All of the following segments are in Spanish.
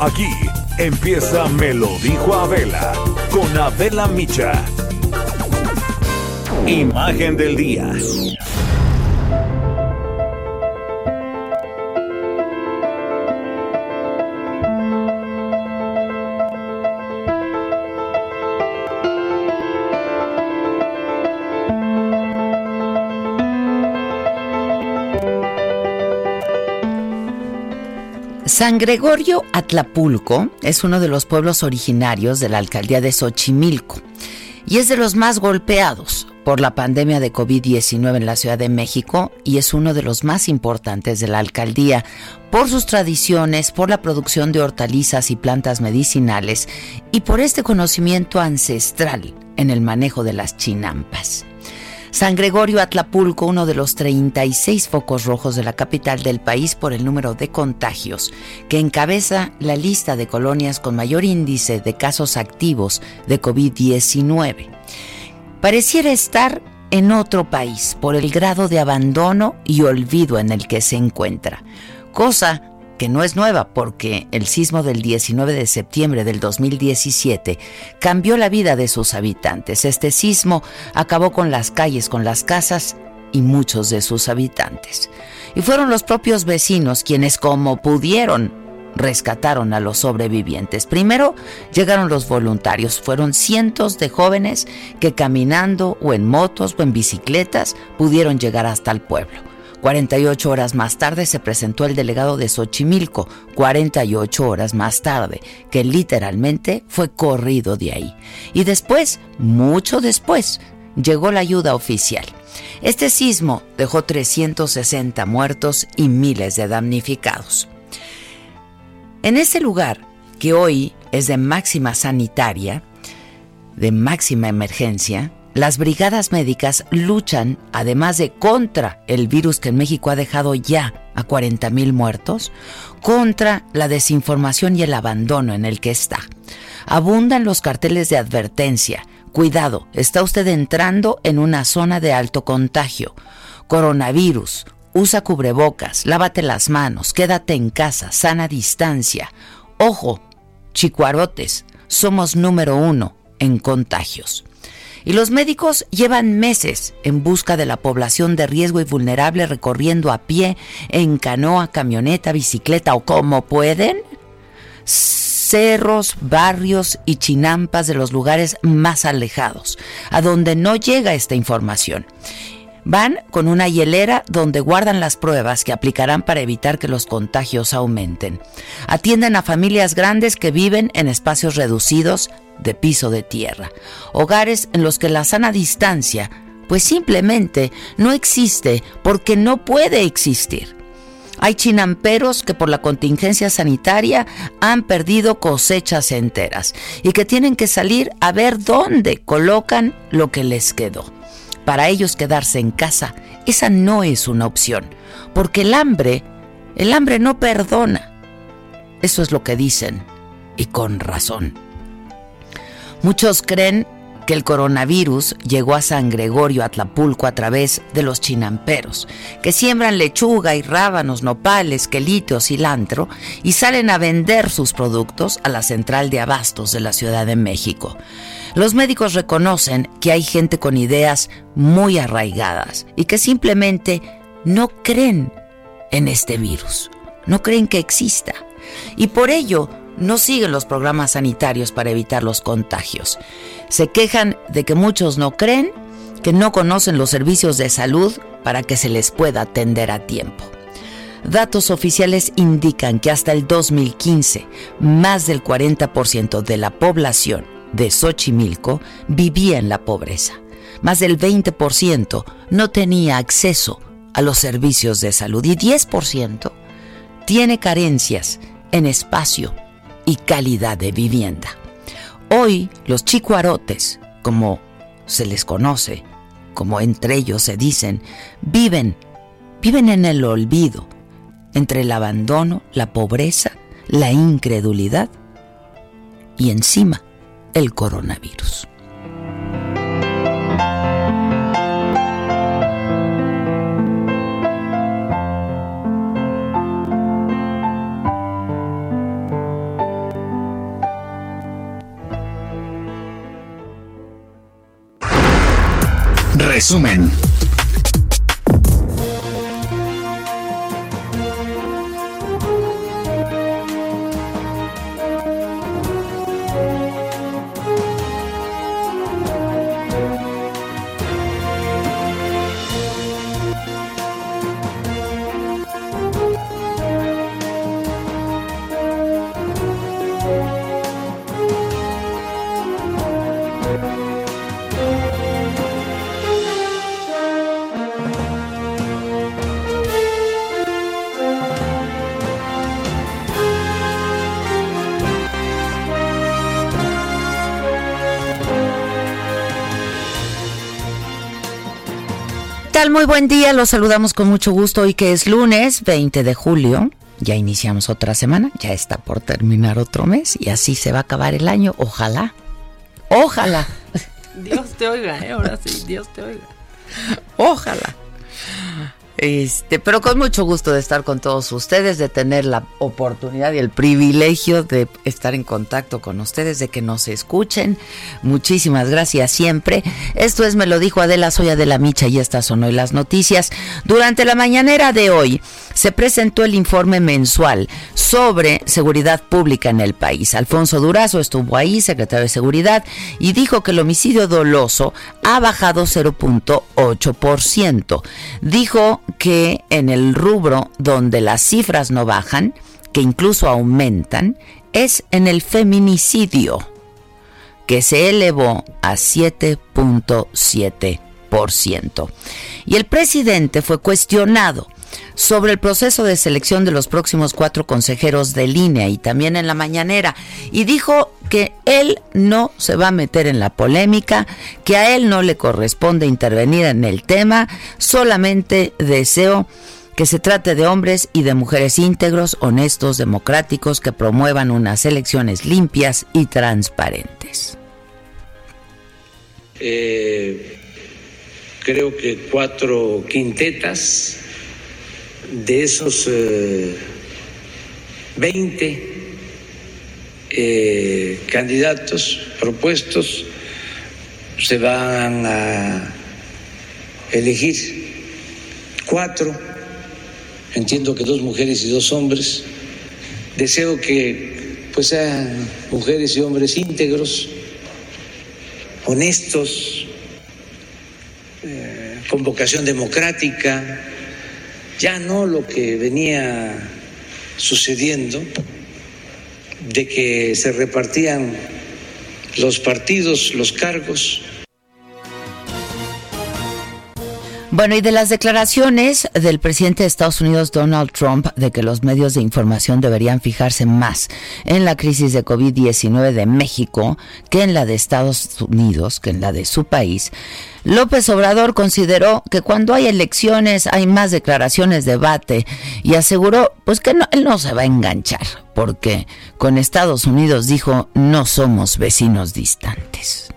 Aquí empieza Me lo dijo Adela con Adela Micha. Imagen del día. San Gregorio Atlapulco es uno de los pueblos originarios de la alcaldía de Xochimilco y es de los más golpeados por la pandemia de COVID-19 en la Ciudad de México y es uno de los más importantes de la alcaldía por sus tradiciones, por la producción de hortalizas y plantas medicinales y por este conocimiento ancestral en el manejo de las chinampas. San Gregorio Atlapulco, uno de los 36 focos rojos de la capital del país por el número de contagios, que encabeza la lista de colonias con mayor índice de casos activos de COVID-19. Pareciera estar en otro país por el grado de abandono y olvido en el que se encuentra, cosa que no es nueva porque el sismo del 19 de septiembre del 2017 cambió la vida de sus habitantes. Este sismo acabó con las calles, con las casas y muchos de sus habitantes. Y fueron los propios vecinos quienes como pudieron rescataron a los sobrevivientes. Primero llegaron los voluntarios, fueron cientos de jóvenes que caminando o en motos o en bicicletas pudieron llegar hasta el pueblo. 48 horas más tarde se presentó el delegado de Xochimilco, 48 horas más tarde, que literalmente fue corrido de ahí. Y después, mucho después, llegó la ayuda oficial. Este sismo dejó 360 muertos y miles de damnificados. En ese lugar, que hoy es de máxima sanitaria, de máxima emergencia, las brigadas médicas luchan, además de contra el virus que en México ha dejado ya a 40 mil muertos, contra la desinformación y el abandono en el que está. Abundan los carteles de advertencia. Cuidado, está usted entrando en una zona de alto contagio. Coronavirus, usa cubrebocas, lávate las manos, quédate en casa, sana distancia. Ojo, chicuarotes, somos número uno en contagios. Y los médicos llevan meses en busca de la población de riesgo y vulnerable recorriendo a pie, en canoa, camioneta, bicicleta o como pueden cerros, barrios y chinampas de los lugares más alejados, a donde no llega esta información. Van con una hielera donde guardan las pruebas que aplicarán para evitar que los contagios aumenten. Atienden a familias grandes que viven en espacios reducidos de piso de tierra. Hogares en los que la sana distancia pues simplemente no existe porque no puede existir. Hay chinamperos que por la contingencia sanitaria han perdido cosechas enteras y que tienen que salir a ver dónde colocan lo que les quedó para ellos quedarse en casa, esa no es una opción, porque el hambre, el hambre no perdona. Eso es lo que dicen, y con razón. Muchos creen que el coronavirus llegó a San Gregorio Atlapulco a través de los chinamperos, que siembran lechuga y rábanos, nopales, quelite o cilantro y salen a vender sus productos a la central de abastos de la Ciudad de México. Los médicos reconocen que hay gente con ideas muy arraigadas y que simplemente no creen en este virus, no creen que exista. Y por ello no siguen los programas sanitarios para evitar los contagios. Se quejan de que muchos no creen, que no conocen los servicios de salud para que se les pueda atender a tiempo. Datos oficiales indican que hasta el 2015, más del 40% de la población de Xochimilco vivía en la pobreza. Más del 20% no tenía acceso a los servicios de salud y 10% tiene carencias en espacio y calidad de vivienda. Hoy los chicuarotes, como se les conoce, como entre ellos se dicen, viven, viven en el olvido, entre el abandono, la pobreza, la incredulidad y encima el coronavirus. Resumen. Muy buen día, los saludamos con mucho gusto hoy que es lunes 20 de julio. Ya iniciamos otra semana, ya está por terminar otro mes y así se va a acabar el año, ojalá. Ojalá. Dios te oiga, ¿eh? ahora sí, Dios te oiga. Ojalá. Este, pero con mucho gusto de estar con todos ustedes, de tener la oportunidad y el privilegio de estar en contacto con ustedes, de que nos escuchen. Muchísimas gracias siempre. Esto es Me lo dijo Adela, soy Adela Micha y estas son hoy las noticias. Durante la mañanera de hoy se presentó el informe mensual sobre seguridad pública en el país. Alfonso Durazo estuvo ahí, secretario de Seguridad, y dijo que el homicidio doloso ha bajado 0.8%. Dijo que en el rubro donde las cifras no bajan, que incluso aumentan, es en el feminicidio, que se elevó a 7.7%. Y el presidente fue cuestionado sobre el proceso de selección de los próximos cuatro consejeros de línea y también en la mañanera y dijo que él no se va a meter en la polémica, que a él no le corresponde intervenir en el tema, solamente deseo que se trate de hombres y de mujeres íntegros, honestos, democráticos, que promuevan unas elecciones limpias y transparentes. Eh, creo que cuatro quintetas de esos 20 eh, eh, candidatos propuestos se van a elegir cuatro, entiendo que dos mujeres y dos hombres. Deseo que pues sean mujeres y hombres íntegros, honestos, eh, con vocación democrática, ya no lo que venía sucediendo de que se repartían los partidos, los cargos. Bueno, y de las declaraciones del presidente de Estados Unidos, Donald Trump, de que los medios de información deberían fijarse más en la crisis de COVID-19 de México que en la de Estados Unidos, que en la de su país, López Obrador consideró que cuando hay elecciones hay más declaraciones, debate y aseguró pues que él no se va a enganchar porque con Estados Unidos dijo no somos vecinos distantes.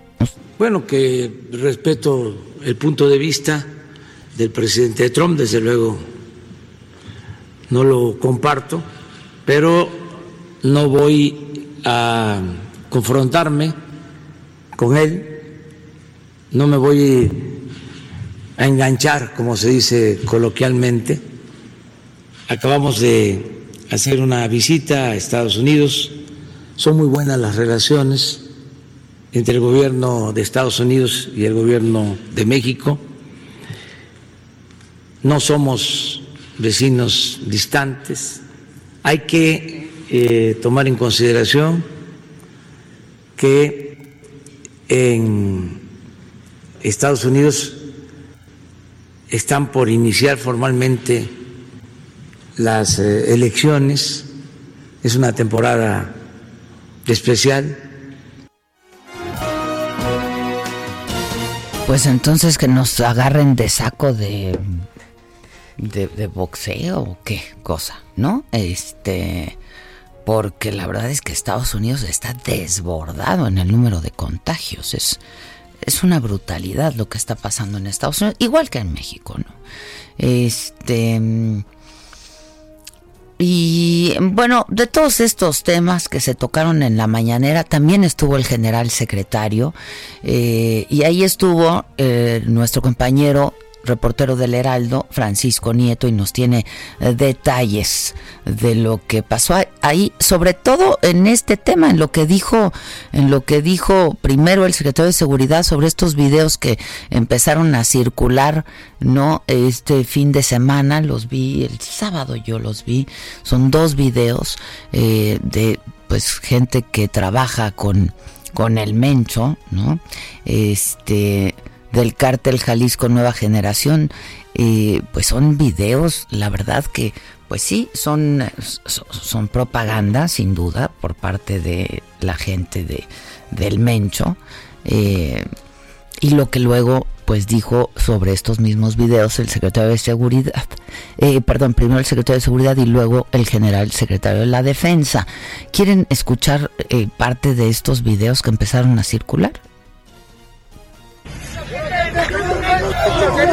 Bueno, que respeto el punto de vista del presidente Trump, desde luego no lo comparto, pero no voy a confrontarme con él no me voy a enganchar, como se dice coloquialmente. Acabamos de hacer una visita a Estados Unidos. Son muy buenas las relaciones entre el gobierno de Estados Unidos y el gobierno de México. No somos vecinos distantes. Hay que eh, tomar en consideración que en Estados Unidos están por iniciar formalmente las eh, elecciones es una temporada especial. Pues entonces que nos agarren de saco de, de, boxeo o qué cosa, ¿no? Este, porque la verdad es que Estados Unidos está desbordado en el número de contagios. Es, es una brutalidad lo que está pasando en Estados Unidos, igual que en México, ¿no? Este. Y bueno, de todos estos temas que se tocaron en la mañanera, también estuvo el general secretario eh, y ahí estuvo eh, nuestro compañero reportero del Heraldo, Francisco Nieto, y nos tiene eh, detalles de lo que pasó ahí, sobre todo en este tema, en lo que dijo, en lo que dijo primero el secretario de Seguridad sobre estos videos que empezaron a circular, no, este fin de semana los vi, el sábado yo los vi, son dos videos eh, de pues gente que trabaja con con el Mencho, ¿no? Este del cártel Jalisco Nueva Generación, eh, pues son videos, la verdad que, pues sí, son, son propaganda, sin duda, por parte de la gente de, del Mencho. Eh, y lo que luego pues dijo sobre estos mismos videos el secretario de seguridad, eh, perdón, primero el secretario de seguridad y luego el general secretario de la defensa. ¿Quieren escuchar parte de estos videos que empezaron a circular? En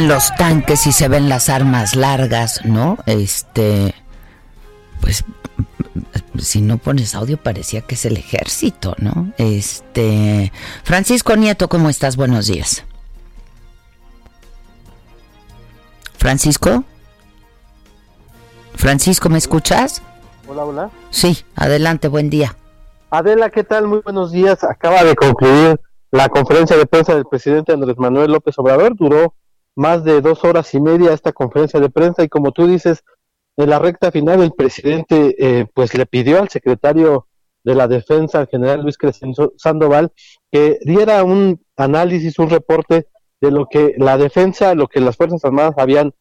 los tanques y se ven las armas largas, ¿no? Este, pues si no pones audio parecía que es el ejército, ¿no? Este, Francisco Nieto, ¿cómo estás? Buenos días. Francisco? Francisco, ¿me escuchas? Hola, hola. Sí, adelante, buen día. Adela, ¿qué tal? Muy buenos días. Acaba de concluir la conferencia de prensa del presidente Andrés Manuel López Obrador. Duró más de dos horas y media esta conferencia de prensa y como tú dices, en la recta final el presidente eh, pues le pidió al secretario de la defensa, el general Luis Crescenzo Sandoval, que diera un análisis, un reporte de lo que la defensa, lo que las Fuerzas Armadas habían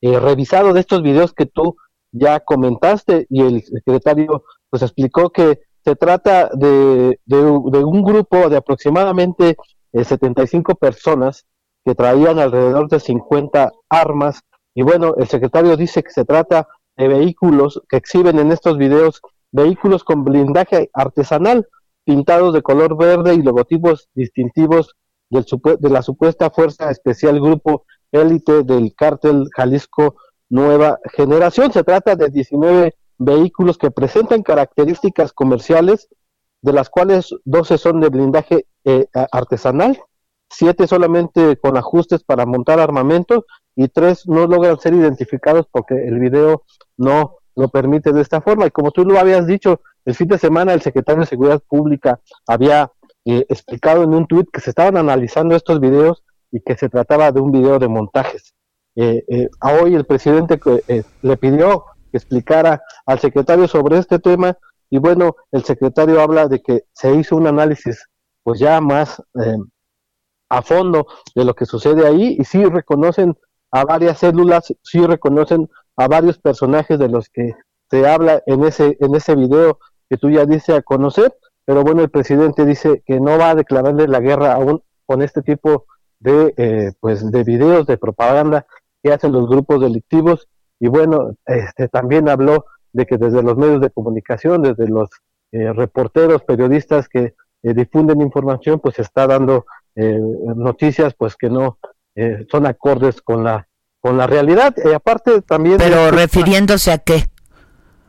eh, revisado de estos videos que tú ya comentaste y el secretario pues explicó que se trata de, de, un grupo de aproximadamente 75 eh, personas que traían alrededor de 50 armas. Y bueno, el secretario dice que se trata de vehículos que exhiben en estos videos, vehículos con blindaje artesanal, pintados de color verde y logotipos distintivos del, de la supuesta Fuerza Especial Grupo Élite del Cártel Jalisco Nueva Generación. Se trata de 19 vehículos que presentan características comerciales, de las cuales 12 son de blindaje eh, artesanal siete solamente con ajustes para montar armamento y tres no logran ser identificados porque el video no lo permite de esta forma. Y como tú lo habías dicho, el fin de semana el secretario de Seguridad Pública había eh, explicado en un tuit que se estaban analizando estos videos y que se trataba de un video de montajes. Eh, eh, a hoy el presidente le pidió que explicara al secretario sobre este tema y bueno, el secretario habla de que se hizo un análisis pues ya más a fondo de lo que sucede ahí y sí reconocen a varias células, sí reconocen a varios personajes de los que se habla en ese en ese video que tú ya dices a conocer, pero bueno, el presidente dice que no va a declararle la guerra aún con este tipo de eh, pues de videos de propaganda que hacen los grupos delictivos y bueno, este también habló de que desde los medios de comunicación, desde los eh, reporteros, periodistas que eh, difunden información, pues se está dando eh, noticias pues que no eh, son acordes con la con la realidad. Y aparte también pero refiriéndose a qué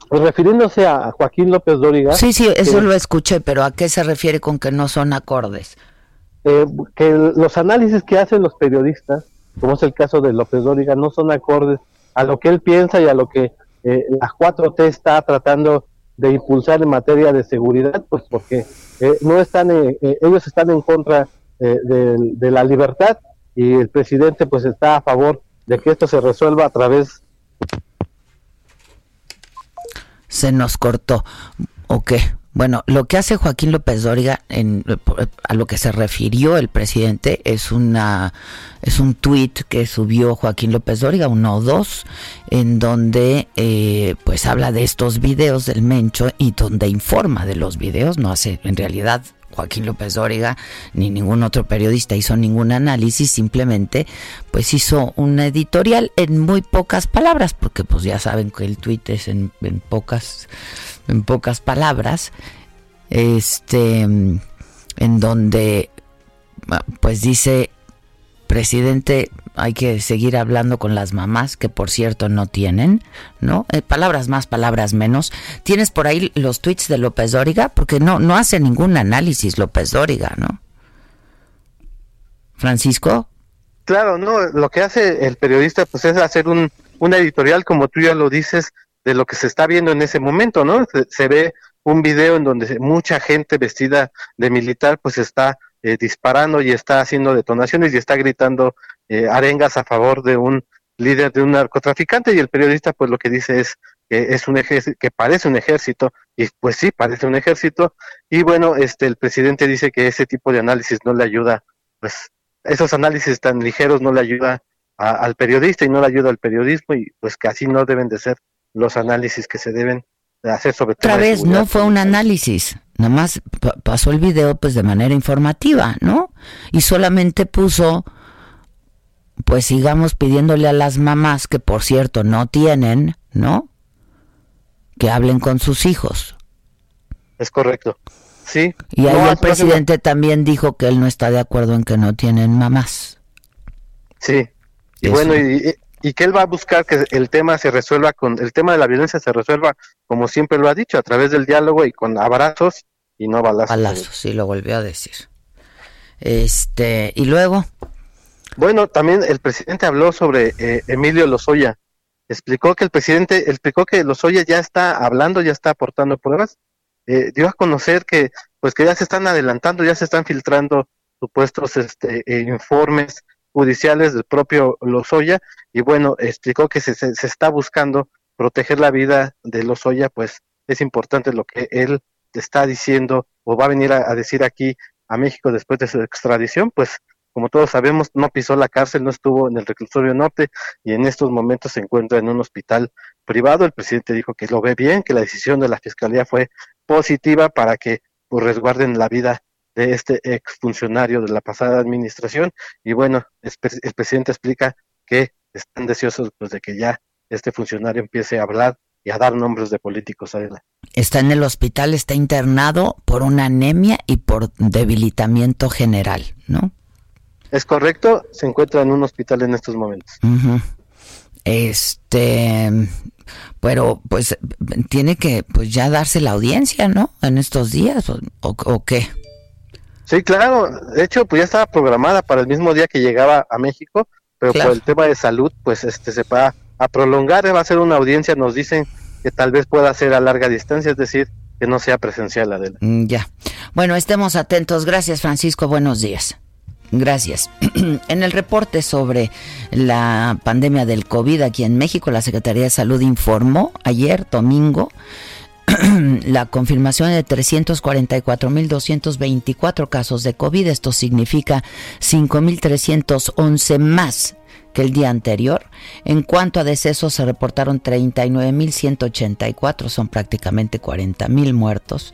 pues refiriéndose a Joaquín López Dóriga sí sí eso lo escuché pero a qué se refiere con que no son acordes eh, que los análisis que hacen los periodistas como es el caso de López Dóriga no son acordes a lo que él piensa y a lo que la 4T está tratando de impulsar en materia de seguridad, pues porque eh, no están, eh, eh, ellos están en contra de, la libertad y el presidente pues está a favor de que esto se resuelva a través. Se nos cortó. ¿O Bueno, lo que hace Joaquín López Dóriga, en, a lo que se refirió el presidente, es una es un tuit que subió Joaquín López Dóriga, uno o dos, en donde eh, pues habla de estos videos del Mencho y donde informa de los videos, no hace en realidad Joaquín López Dóriga ni ningún otro periodista hizo ningún análisis, simplemente pues hizo un editorial en muy pocas palabras, porque pues ya saben que el tuit es en, pocas en pocas palabras, este, en donde, pues dice, presidente, hay que seguir hablando con las mamás, que por cierto no tienen, ¿no? Eh, palabras más, palabras menos. ¿Tienes por ahí los tweets de López Dóriga? Porque no, no hace ningún análisis López Dóriga, ¿no? Francisco. Claro, no, lo que hace el periodista pues es hacer un, un editorial, como tú ya lo dices, de lo que se está viendo en ese momento, ¿no? Se, ve un video en donde mucha gente vestida de militar pues está eh, disparando y está haciendo detonaciones y está gritando eh, arengas a favor de un líder de un narcotraficante. Y el periodista pues lo que dice es que es un ejército que parece un ejército y pues sí parece un ejército. Y bueno este el presidente dice que ese tipo de análisis no le ayuda pues esos análisis tan ligeros no le ayuda al periodista y no le ayuda al periodismo y pues que así no deben de ser los análisis que se deben hacer sobre todo. Otra vez, no fue un análisis, nada más pasó el video pues de manera informativa, ¿no? Y solamente puso, pues sigamos pidiéndole a las mamás que por cierto no tienen, ¿no? Que hablen con sus hijos. Es correcto. Sí. Y ahí el presidente también dijo que él no está de acuerdo en que no tienen mamás. Sí. Y bueno, y, y que él va a buscar que el tema se resuelva con el tema de la violencia se resuelva como siempre lo ha dicho a través del diálogo y con abrazos y no balazos. Balazos, sí lo volvió a decir. Este, y luego bueno, también el presidente habló sobre eh, Emilio Lozoya. Explicó que el presidente explicó que Lozoya ya está hablando, ya está aportando pruebas. Eh, dio a conocer que pues que ya se están adelantando, ya se están filtrando supuestos este, eh, informes judiciales del propio Lozoya y bueno, explicó que se, se, está buscando proteger la vida de Lozoya, pues es importante lo que él está diciendo o va a venir a, decir aquí a México después de su extradición, pues como todos sabemos, no pisó la cárcel, no estuvo en el reclusorio norte y en estos momentos se encuentra en un hospital privado. El presidente dijo que lo ve bien, que la decisión de la fiscalía fue positiva para que pues, resguarden la vida de este exfuncionario de la pasada administración. Y bueno, el presidente explica que están deseosos pues, de que ya este funcionario empiece a hablar y a dar nombres de políticos a él. Está en el hospital, está internado por una anemia y por debilitamiento general, ¿no? Es correcto, se encuentra en un hospital en estos momentos. Este, pero pues tiene que pues ya darse la audiencia, ¿no? En estos días o, o qué. Sí, claro. De hecho, pues ya estaba programada para el mismo día que llegaba a México, pero por el tema de salud, pues este se va a prolongar. Va a ser una audiencia, nos dicen que tal vez pueda ser a larga distancia, es decir, que no sea presencial, Adela. Mm, ya. Bueno, estemos atentos. Gracias, Francisco. Buenos días. Gracias. en el reporte sobre la pandemia del COVID aquí en México, la Secretaría de Salud informó ayer, domingo, la confirmación de 344.224 casos de COVID. Esto significa 5.311 más que el día anterior. En cuanto a decesos, se reportaron 39.184, son prácticamente 40.000 muertos.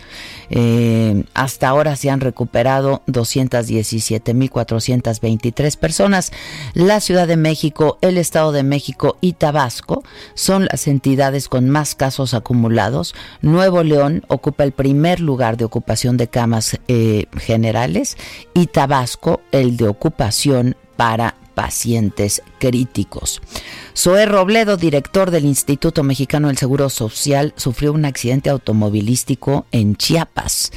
Eh, hasta ahora se han recuperado 217.423 personas. La Ciudad de México, el Estado de México y Tabasco son las entidades con más casos acumulados. Nuevo León ocupa el primer lugar de ocupación de camas eh, generales y Tabasco el de ocupación para pacientes críticos. Zoé Robledo, director del Instituto Mexicano del Seguro Social, sufrió un accidente automovilístico en Chiapas.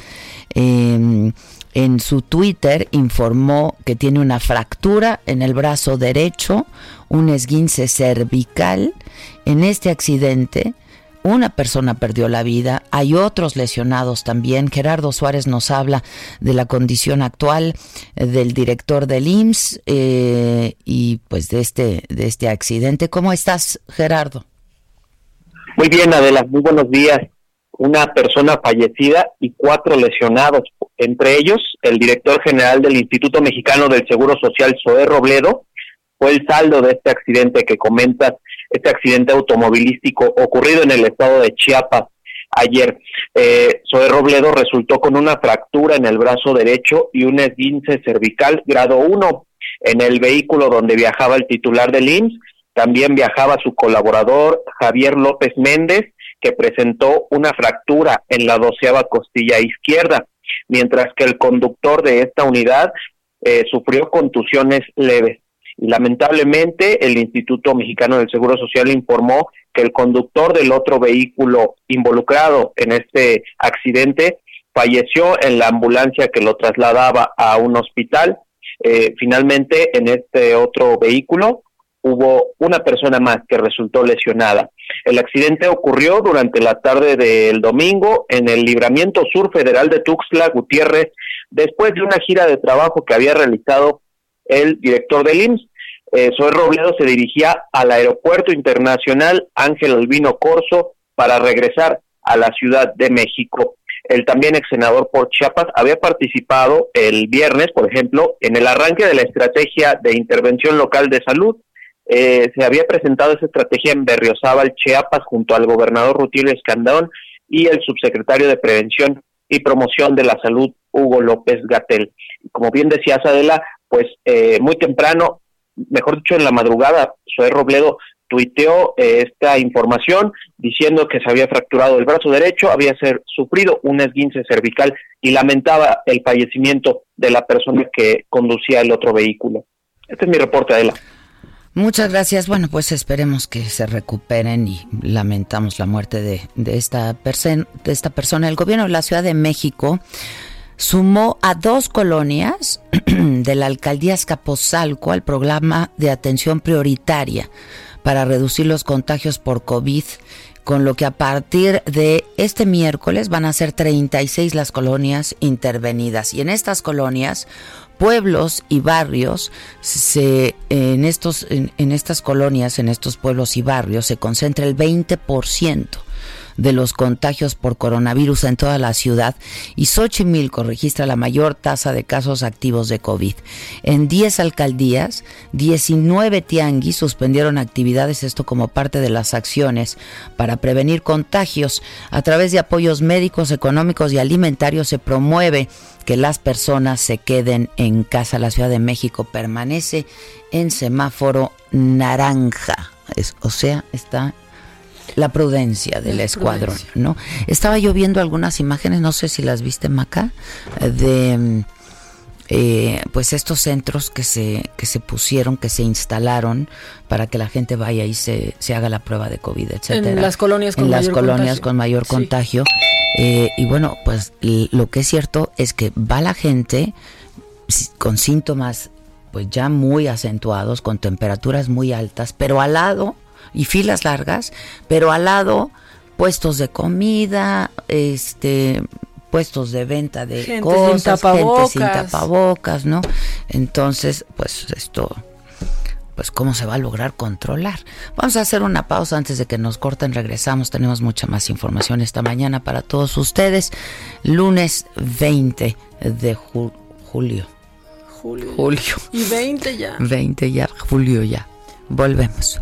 Em, en su Twitter informó que tiene una fractura en el brazo derecho, un esguince cervical. En este accidente una persona perdió la vida, hay otros lesionados también. Gerardo Suárez nos habla de la condición actual del director del IMSS eh, y pues de este, de este accidente. ¿Cómo estás, Gerardo? Muy bien, Adela, muy buenos días. Una persona fallecida y cuatro lesionados, entre ellos el director general del Instituto Mexicano del Seguro Social, Zoé Robledo, fue el saldo de este accidente que comentas, este accidente automovilístico ocurrido en el estado de Chiapas ayer. Eh, Zoé Robledo resultó con una fractura en el brazo derecho y un esguince cervical grado 1 en el vehículo donde viajaba el titular del IMSS. También viajaba su colaborador Javier López Méndez, que presentó una fractura en la doceava costilla izquierda, mientras que el conductor de esta unidad eh, sufrió contusiones leves. Lamentablemente, el Instituto Mexicano del Seguro Social informó que el conductor del otro vehículo involucrado en este accidente falleció en la ambulancia que lo trasladaba a un hospital. Eh, finalmente, en este otro vehículo hubo una persona más que resultó lesionada. El accidente ocurrió durante la tarde del domingo en el libramiento sur federal de Tuxtla Gutiérrez, después de una gira de trabajo que había realizado el director del IMSS. Eh, Robledo se dirigía al Aeropuerto Internacional Ángel Albino Corso para regresar a la Ciudad de México. El también ex senador por Chiapas había participado el viernes, por ejemplo, en el arranque de la estrategia de intervención local de salud. Eh, se había presentado esa estrategia en Berriozábal, Chiapas, junto al gobernador Rutilio Escandón y el subsecretario de Prevención y Promoción de la Salud, Hugo López Gatel. Como bien decías, Adela, pues eh, muy temprano, mejor dicho en la madrugada, Zoé Robledo tuiteó eh, esta información diciendo que se había fracturado el brazo derecho, había ser, sufrido un esguince cervical y lamentaba el fallecimiento de la persona que conducía el otro vehículo. Este es mi reporte, Adela. Muchas gracias. Bueno, pues esperemos que se recuperen y lamentamos la muerte de, esta, de esta persona. El gobierno de la Ciudad de México sumó a dos colonias de la alcaldía Escaposalco al programa de atención prioritaria para reducir los contagios por COVID, con lo que a partir de este miércoles van a ser 36 las colonias intervenidas. Y en estas colonias, pueblos y barrios, se, en, estos, en, estas colonias, en estos pueblos y barrios, se concentra el 20% de los contagios por coronavirus en toda la ciudad y Xochimilco registra la mayor tasa de casos activos de COVID. En 10 alcaldías, 19 tianguis suspendieron actividades, esto como parte de las acciones para prevenir contagios. A través de apoyos médicos, económicos y alimentarios se promueve que las personas se queden en casa. La Ciudad de México permanece en semáforo naranja. o sea, está la prudencia del escuadrón, ¿no? Estaba yo viendo algunas imágenes, no sé si las viste, Maca, de eh, pues estos centros que se, que se pusieron, que se instalaron para que la gente vaya y se, se haga la prueba de COVID, etcétera. En las colonias con en mayor las colonias contagio. con mayor contagio. Eh, y bueno, pues lo que es cierto es que va la gente con síntomas pues ya muy acentuados, con temperaturas muy altas, pero al lado y filas largas, pero al lado puestos de comida, este puestos de venta de gente cosas, sin gente sin tapabocas. ¿no? Entonces, pues esto pues cómo se va a lograr controlar. Vamos a hacer una pausa antes de que nos corten, regresamos, tenemos mucha más información esta mañana para todos ustedes. Lunes 20 de ju julio. Julio. Julio. Y 20 ya. 20 ya, julio ya. Volvemos.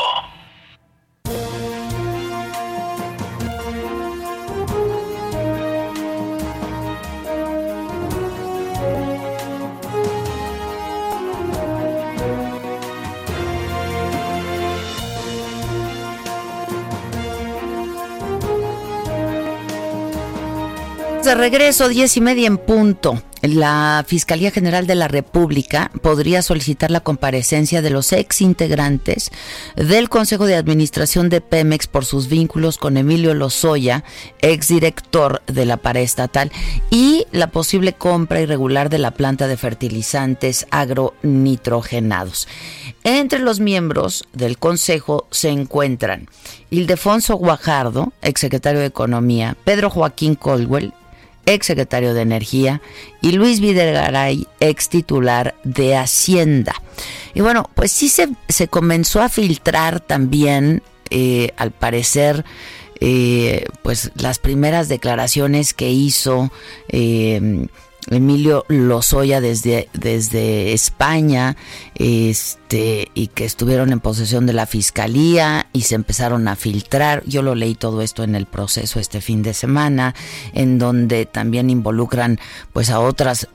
De regreso, diez y media en punto. La Fiscalía General de la República podría solicitar la comparecencia de los ex integrantes del Consejo de Administración de Pemex por sus vínculos con Emilio Lozoya, exdirector de la paraestatal, y la posible compra irregular de la planta de fertilizantes agronitrogenados. Entre los miembros del Consejo se encuentran Ildefonso Guajardo, exsecretario de Economía, Pedro Joaquín Colwell, ex secretario de Energía, y Luis Videgaray, ex titular de Hacienda. Y bueno, pues sí se, comenzó a filtrar también, eh, al parecer, eh, pues las primeras declaraciones que hizo eh, Emilio Lozoya desde, desde España, este, y que estuvieron en posesión de la fiscalía y se empezaron a filtrar. Yo lo leí todo esto en el proceso este fin de semana, en donde también involucran pues a otras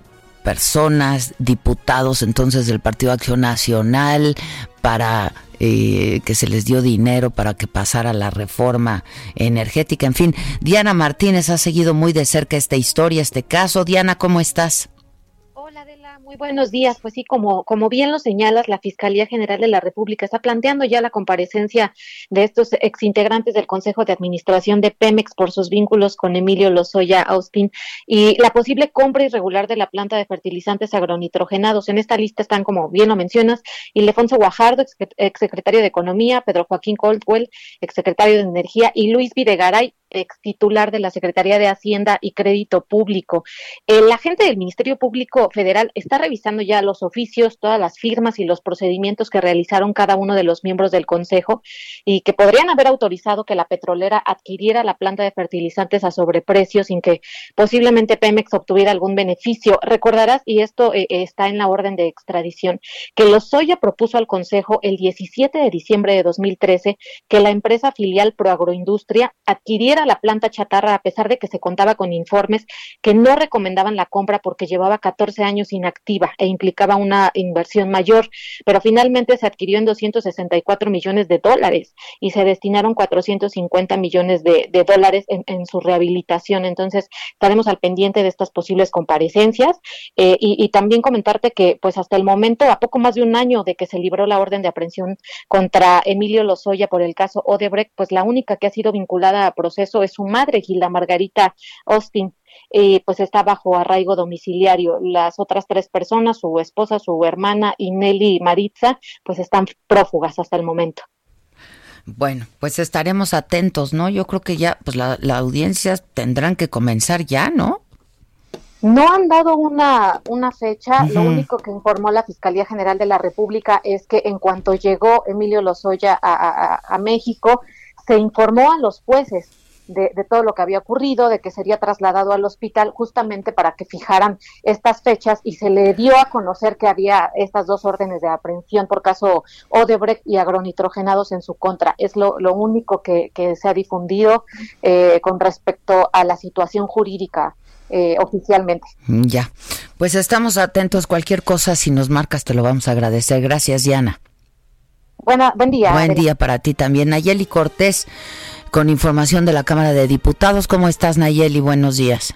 personas, diputados entonces del Partido Acción Nacional, para eh, que se les dio dinero para que pasara la reforma energética. En fin, Diana Martínez ha seguido muy de cerca esta historia, este caso. Diana, ¿cómo estás? Muy buenos días. Pues sí, como, como bien lo señalas, la Fiscalía General de la República está planteando ya la comparecencia de estos exintegrantes del Consejo de Administración de Pemex por sus vínculos con Emilio Lozoya Austin y la posible compra irregular de la planta de fertilizantes agronitrogenados. En esta lista están, como bien lo mencionas, Ildefonso Guajardo, exsecretario de Economía, Pedro Joaquín Coldwell, exsecretario de Energía, y Luis Videgaray, ex titular de la Secretaría de Hacienda y Crédito Público. El agente del Ministerio Público Federal está revisando ya los oficios, todas las firmas y los procedimientos que realizaron cada uno de los miembros del Consejo y que podrían haber autorizado que la petrolera adquiriera la planta de fertilizantes a sobreprecio sin que posiblemente Pemex obtuviera algún beneficio. Recordarás, y esto eh, está en la orden de extradición, que Lozoya propuso al Consejo el 17 de diciembre de 2013 que la empresa filial Proagroindustria adquiriera la planta chatarra a pesar de que se contaba con informes que no recomendaban la compra porque llevaba 14 años inactiva e implicaba una inversión mayor, pero finalmente se adquirió en 264 millones de dólares y se destinaron 450 millones de, dólares en, su rehabilitación. Entonces, estaremos al pendiente de estas posibles comparecencias eh, y, y también comentarte que, pues hasta el momento, a poco más de un año de que se libró la orden de aprehensión contra Emilio Lozoya por el caso Odebrecht, pues la única que ha sido vinculada a proceso eso es su madre, Gilda Margarita Austin. Eh, pues está bajo arraigo domiciliario. Las otras tres personas, su esposa, su hermana y Nelly Maritza, pues están prófugas hasta el momento. Bueno, pues estaremos atentos, ¿no? Yo creo que ya, pues la, la audiencia tendrán que comenzar ya, ¿no? No han dado una, una fecha, lo único que informó la Fiscalía General de la República es que en cuanto llegó Emilio Lozoya a, a México, se informó a los jueces de, todo lo que había ocurrido, de que sería trasladado al hospital justamente para que fijaran estas fechas y se le dio a conocer que había estas dos órdenes de aprehensión por caso Odebrecht y agronitrogenados en su contra. Es lo, único que, se ha difundido eh, con respecto a la situación jurídica eh, oficialmente. Ya, pues estamos atentos. Cualquier cosa, si nos marcas, te lo vamos a agradecer. Gracias, Diana. Buena, buen día. Buen día para ti también. Nayeli Cortés con información de la Cámara de Diputados. ¿Cómo estás, Nayeli? Buenos días.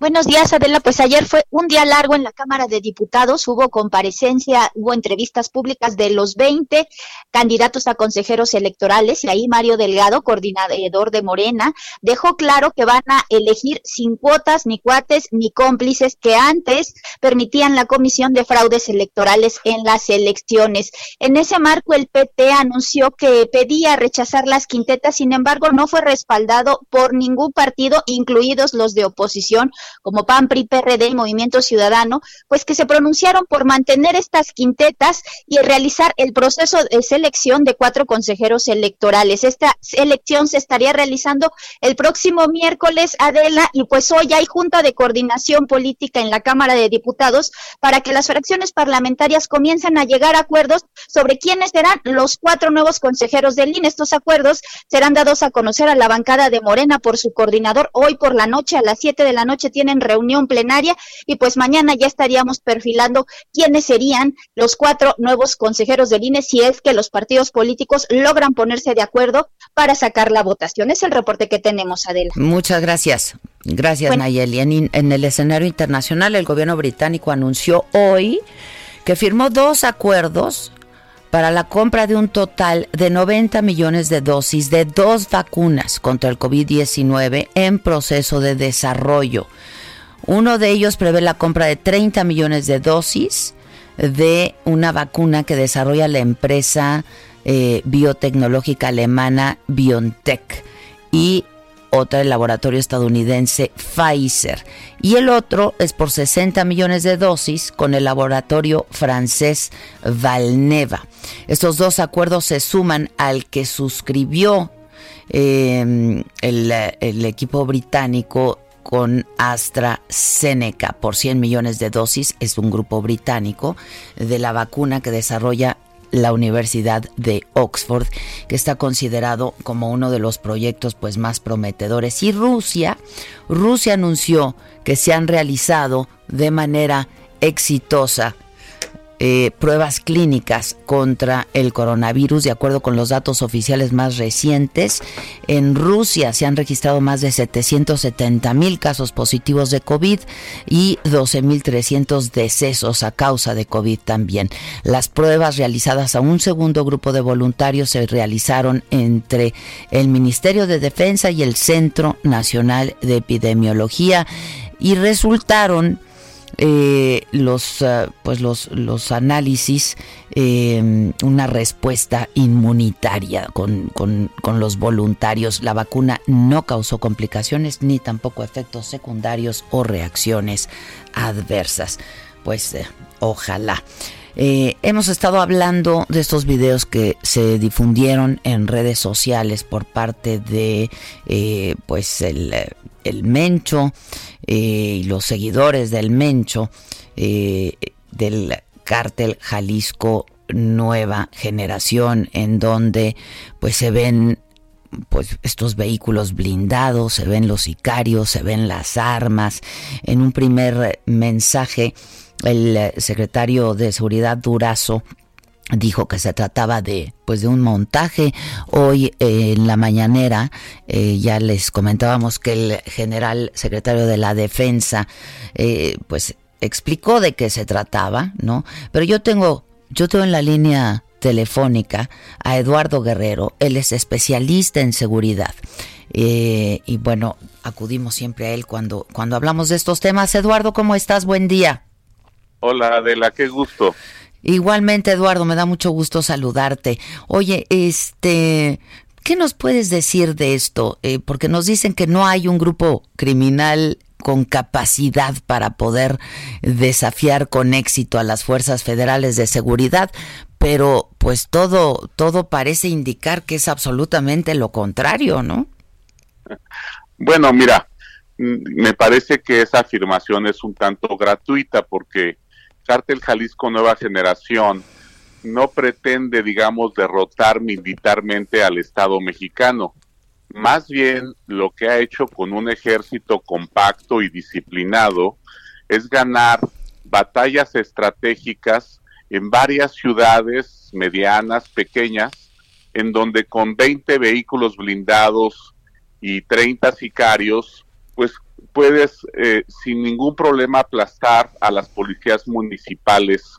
Buenos días, Adela. Pues ayer fue un día largo en la Cámara de Diputados. Hubo comparecencia, hubo entrevistas públicas de los 20 candidatos a consejeros electorales. Y ahí Mario Delgado, coordinador de Morena, dejó claro que van a elegir sin cuotas, ni cuates, ni cómplices que antes permitían la comisión de fraudes electorales en las elecciones. En ese marco, el PT anunció que pedía rechazar las quintetas, sin embargo, no fue respaldado por ningún partido, incluidos los de oposición como PAN, PRI, PRD y Movimiento Ciudadano, pues que se pronunciaron por mantener estas quintetas y realizar el proceso de selección de cuatro consejeros electorales. Esta elección se estaría realizando el próximo miércoles, Adela, y pues hoy hay Junta de Coordinación Política en la Cámara de Diputados para que las fracciones parlamentarias comiencen a llegar a acuerdos sobre quiénes serán los cuatro nuevos consejeros del INE. Estos acuerdos serán dados a conocer a la bancada de Morena por su coordinador hoy por la noche a las siete de la noche noche tienen reunión plenaria y pues mañana ya estaríamos perfilando quiénes serían los cuatro nuevos consejeros del INE si es que los partidos políticos logran ponerse de acuerdo para sacar la votación. Es el reporte que tenemos, Adela. Muchas gracias. Gracias, Nayeli. En, en el escenario internacional, el gobierno británico anunció hoy que firmó dos acuerdos para la compra de un total de 90 millones de dosis de dos vacunas contra el COVID-19 en proceso de desarrollo. Uno de ellos prevé la compra de 30 millones de dosis de una vacuna que desarrolla la empresa eh, biotecnológica alemana BioNTech y otra el laboratorio estadounidense Pfizer. Y el otro es por 60 millones de dosis con el laboratorio francés Valneva. Estos dos acuerdos se suman al que suscribió em, el, el equipo británico con AstraZeneca por 100 millones de dosis, es un grupo británico de la vacuna que desarrolla la Universidad de Oxford, que está considerado como uno de los proyectos pues más prometedores. Y Rusia, Rusia anunció que se han realizado de manera exitosa eh, pruebas clínicas contra el coronavirus. De acuerdo con los datos oficiales más recientes, en Rusia se han registrado más de 770 mil casos positivos de COVID y 12.300 decesos a causa de COVID también. Las pruebas realizadas a un segundo grupo de voluntarios se realizaron entre el Ministerio de Defensa y el Centro Nacional de Epidemiología y resultaron eh, los, eh, pues los, los análisis, eh, una respuesta inmunitaria con, con, con, los voluntarios. La vacuna no causó complicaciones ni tampoco efectos secundarios o reacciones adversas. Pues ojalá. Hemos estado hablando de estos videos que se difundieron en redes sociales por parte de pues el, Mencho, eh, y los seguidores del Mencho, eh, del cártel Jalisco Nueva Generación, en donde pues se ven pues estos vehículos blindados, se ven los sicarios, se ven las armas. En un primer mensaje, el secretario de Seguridad Durazo dijo que se trataba de pues de un montaje. Hoy eh, en la mañanera eh, ya les comentábamos que el general secretario de la defensa eh, pues explicó de qué se trataba no pero yo tengo yo tengo en la línea telefónica a Eduardo Guerrero. Él es especialista en seguridad. Y bueno acudimos siempre a él cuando cuando hablamos de estos temas. Eduardo cómo estás buen día Hola Adela, qué gusto. Igualmente, Eduardo, me da mucho gusto saludarte. Oye, este, ¿qué nos puedes decir de esto? Eh, porque nos dicen que no hay un grupo criminal con capacidad para poder desafiar con éxito a las fuerzas federales de seguridad, pero pues todo todo parece indicar que es absolutamente lo contrario, ¿no? Bueno, mira, me parece que esa afirmación es un tanto gratuita porque Cártel Jalisco Nueva Generación no pretende, digamos, derrotar militarmente al Estado mexicano. Más bien lo que ha hecho con un ejército compacto y disciplinado es ganar batallas estratégicas en varias ciudades medianas, pequeñas, en donde con 20 vehículos blindados y 30 sicarios, pues puedes eh, sin ningún problema aplastar a las policías municipales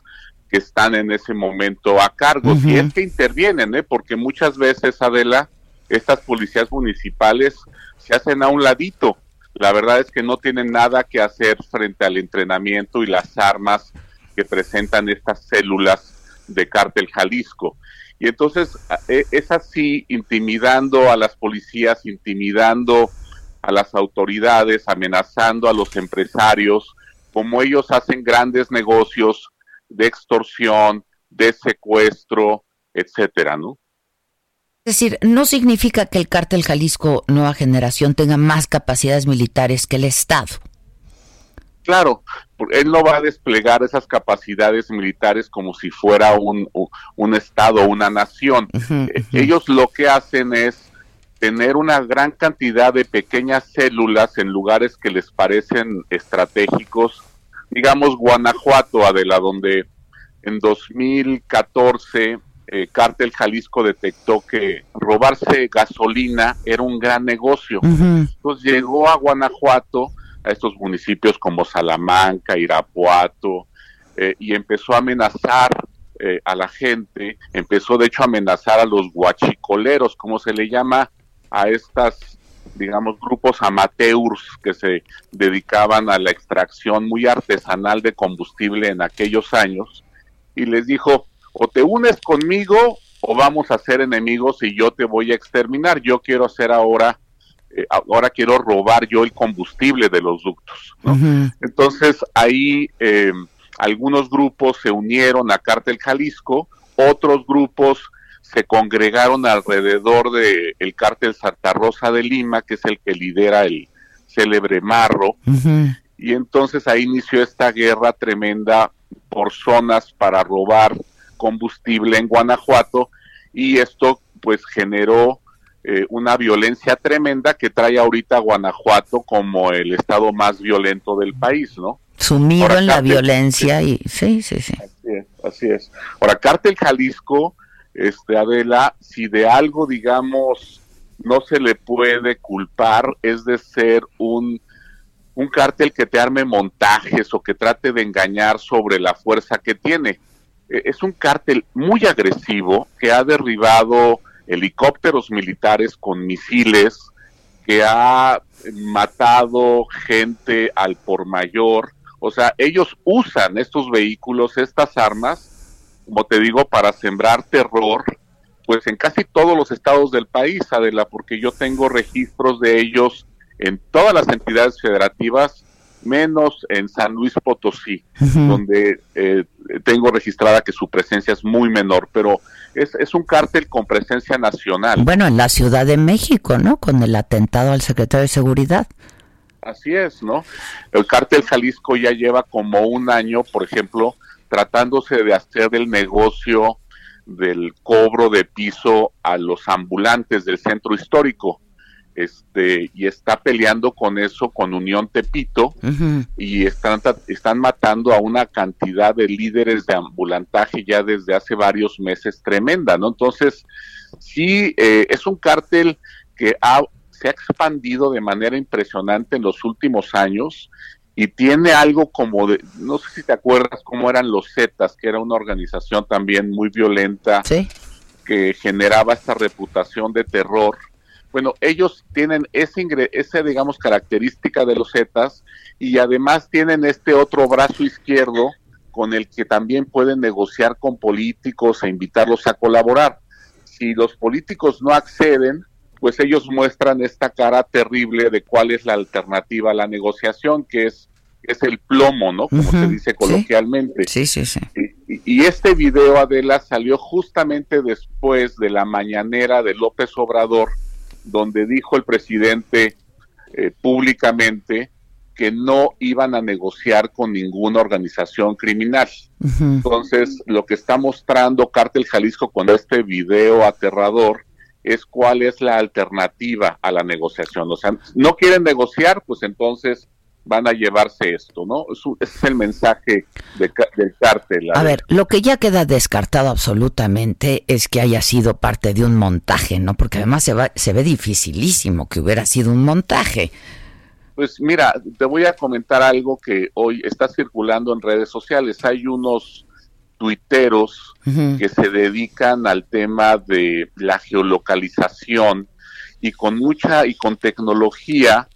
que están en ese momento a cargo, si es que intervienen, ¿eh? porque muchas veces, Adela, estas policías municipales se hacen a un ladito. La verdad es que no tienen nada que hacer frente al entrenamiento y las armas que presentan estas células de cártel Jalisco. Y entonces e, es así, intimidando a las policías, intimidando a las autoridades, amenazando a los empresarios, como ellos hacen grandes negocios de extorsión, de secuestro, etcétera, ¿no? Es decir, no significa que el cártel Jalisco Nueva Generación tenga más capacidades militares que el Estado. Claro, él no va a desplegar esas capacidades militares como si fuera un, un Estado, una nación. Ellos lo que hacen es tener una gran cantidad de pequeñas células en lugares que les parecen estratégicos, digamos Guanajuato, Adela, donde en 2014 eh, Cártel Jalisco detectó que robarse gasolina era un gran negocio. Entonces llegó a Guanajuato, a estos municipios como Salamanca, Irapuato, eh, y empezó a amenazar eh, a la gente, empezó de hecho a amenazar a los guachicoleros, como se le llama a estas, digamos, grupos amateurs que se dedicaban a la extracción muy artesanal de combustible en aquellos años, y les dijo, o te unes conmigo o vamos a ser enemigos y yo te voy a exterminar. Yo quiero hacer ahora, eh, ahora quiero robar yo el combustible de los ductos. Entonces ahí eh, algunos grupos se unieron a Cártel Jalisco, otros grupos se congregaron alrededor del el cártel Santa Rosa de Lima, que es el que lidera el célebre Marro, y entonces ahí inició esta guerra tremenda por zonas para robar combustible en Guanajuato y esto pues generó eh, una violencia tremenda que trae ahorita a Guanajuato como el estado más violento del país, ¿no? Sumido en la violencia y sí, sí, sí. Así es, así es. Ahora, Cártel Jalisco, este, Adela, si de algo, digamos, no se le puede culpar, es de ser un, un cártel que te arme montajes o que trate de engañar sobre la fuerza que tiene. Eh, es un cártel muy agresivo que ha derribado helicópteros militares con misiles, que ha matado gente al por mayor. O sea, ellos usan estos vehículos, estas armas, como te digo, para sembrar terror, pues en casi todos los estados del país, Adela, porque yo tengo registros de ellos en todas las entidades federativas menos en San Luis Potosí, donde eh, tengo registrada que su presencia es muy menor, pero es, es un cártel con presencia nacional. Bueno, en la Ciudad de México, ¿no? Con el atentado al secretario de Seguridad. Así es, ¿no? El cártel Jalisco ya lleva como un año, por ejemplo, tratándose de hacer del negocio del cobro de piso a los ambulantes del centro histórico este y está peleando con eso con Unión Tepito y están están matando a una cantidad de líderes de ambulantaje ya desde hace varios meses tremenda, ¿no? Entonces sí eh, es un cártel que se ha expandido de manera impresionante en los últimos años y tiene algo como de, no sé si te acuerdas cómo eran los Zetas, que era una organización también muy violenta que generaba esta reputación de terror bueno, ellos tienen ese, esa, digamos, característica de los Zetas y además tienen este otro brazo izquierdo con el que también pueden negociar con políticos e invitarlos a colaborar. Si los políticos no acceden, pues ellos muestran esta cara terrible de cuál es la alternativa a la negociación, que es, es el plomo, ¿no? Como se dice coloquialmente. Sí, sí, sí. Y, y, este video, Adela, salió justamente después de la mañanera de López Obrador, donde dijo el presidente eh, públicamente que no iban a negociar con ninguna organización criminal. Entonces, lo que está mostrando Cártel Jalisco con este video aterrador es cuál es la alternativa a la negociación. O sea, no quieren negociar, pues entonces van a llevarse esto, ¿no? Es el mensaje del cártel. A, ver, lo que ya queda descartado absolutamente es que haya sido parte de un montaje, ¿no? Porque además se, va, se ve dificilísimo que hubiera sido un montaje. Pues mira, te voy a comentar algo que hoy está circulando en redes sociales. Hay unos tuiteros que se dedican al tema de la geolocalización y con mucha y con tecnología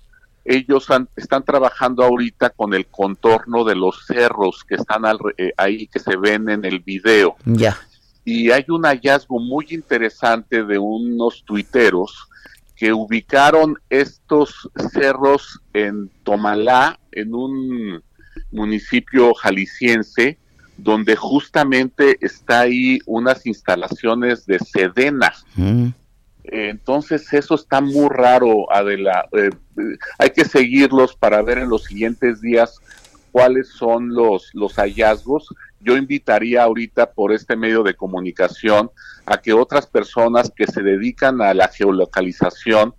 ellos están trabajando ahorita con el contorno de los cerros que están eh, ahí, que se ven en el video. Ya. Y hay un hallazgo muy interesante de unos tuiteros que ubicaron estos cerros en Tomalá, en un municipio jalisciense, donde justamente está ahí unas instalaciones de Sedena. Mm. Entonces eso está muy raro, Adela. Eh, hay que seguirlos para ver en los siguientes días cuáles son los, los hallazgos yo invitaría ahorita por este medio de comunicación a que otras personas que se dedican a la geolocalización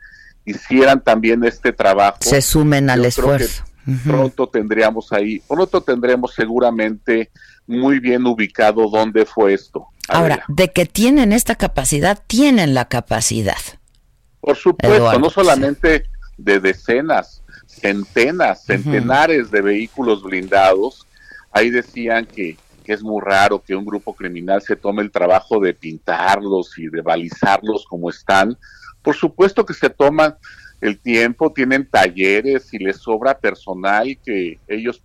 hicieran también este trabajo. Se sumen al esfuerzo. Pronto tendríamos ahí, pronto tendremos seguramente muy bien ubicado dónde fue esto. Ahora, de que tienen esta capacidad, tienen la capacidad. Por supuesto, no solamente de decenas, centenas, centenares de vehículos blindados. Ahí decían que, que es muy raro que un grupo criminal se tome el trabajo de pintarlos y de balizarlos como están. Por supuesto que se toman el tiempo, tienen talleres y les sobra personal que ellos,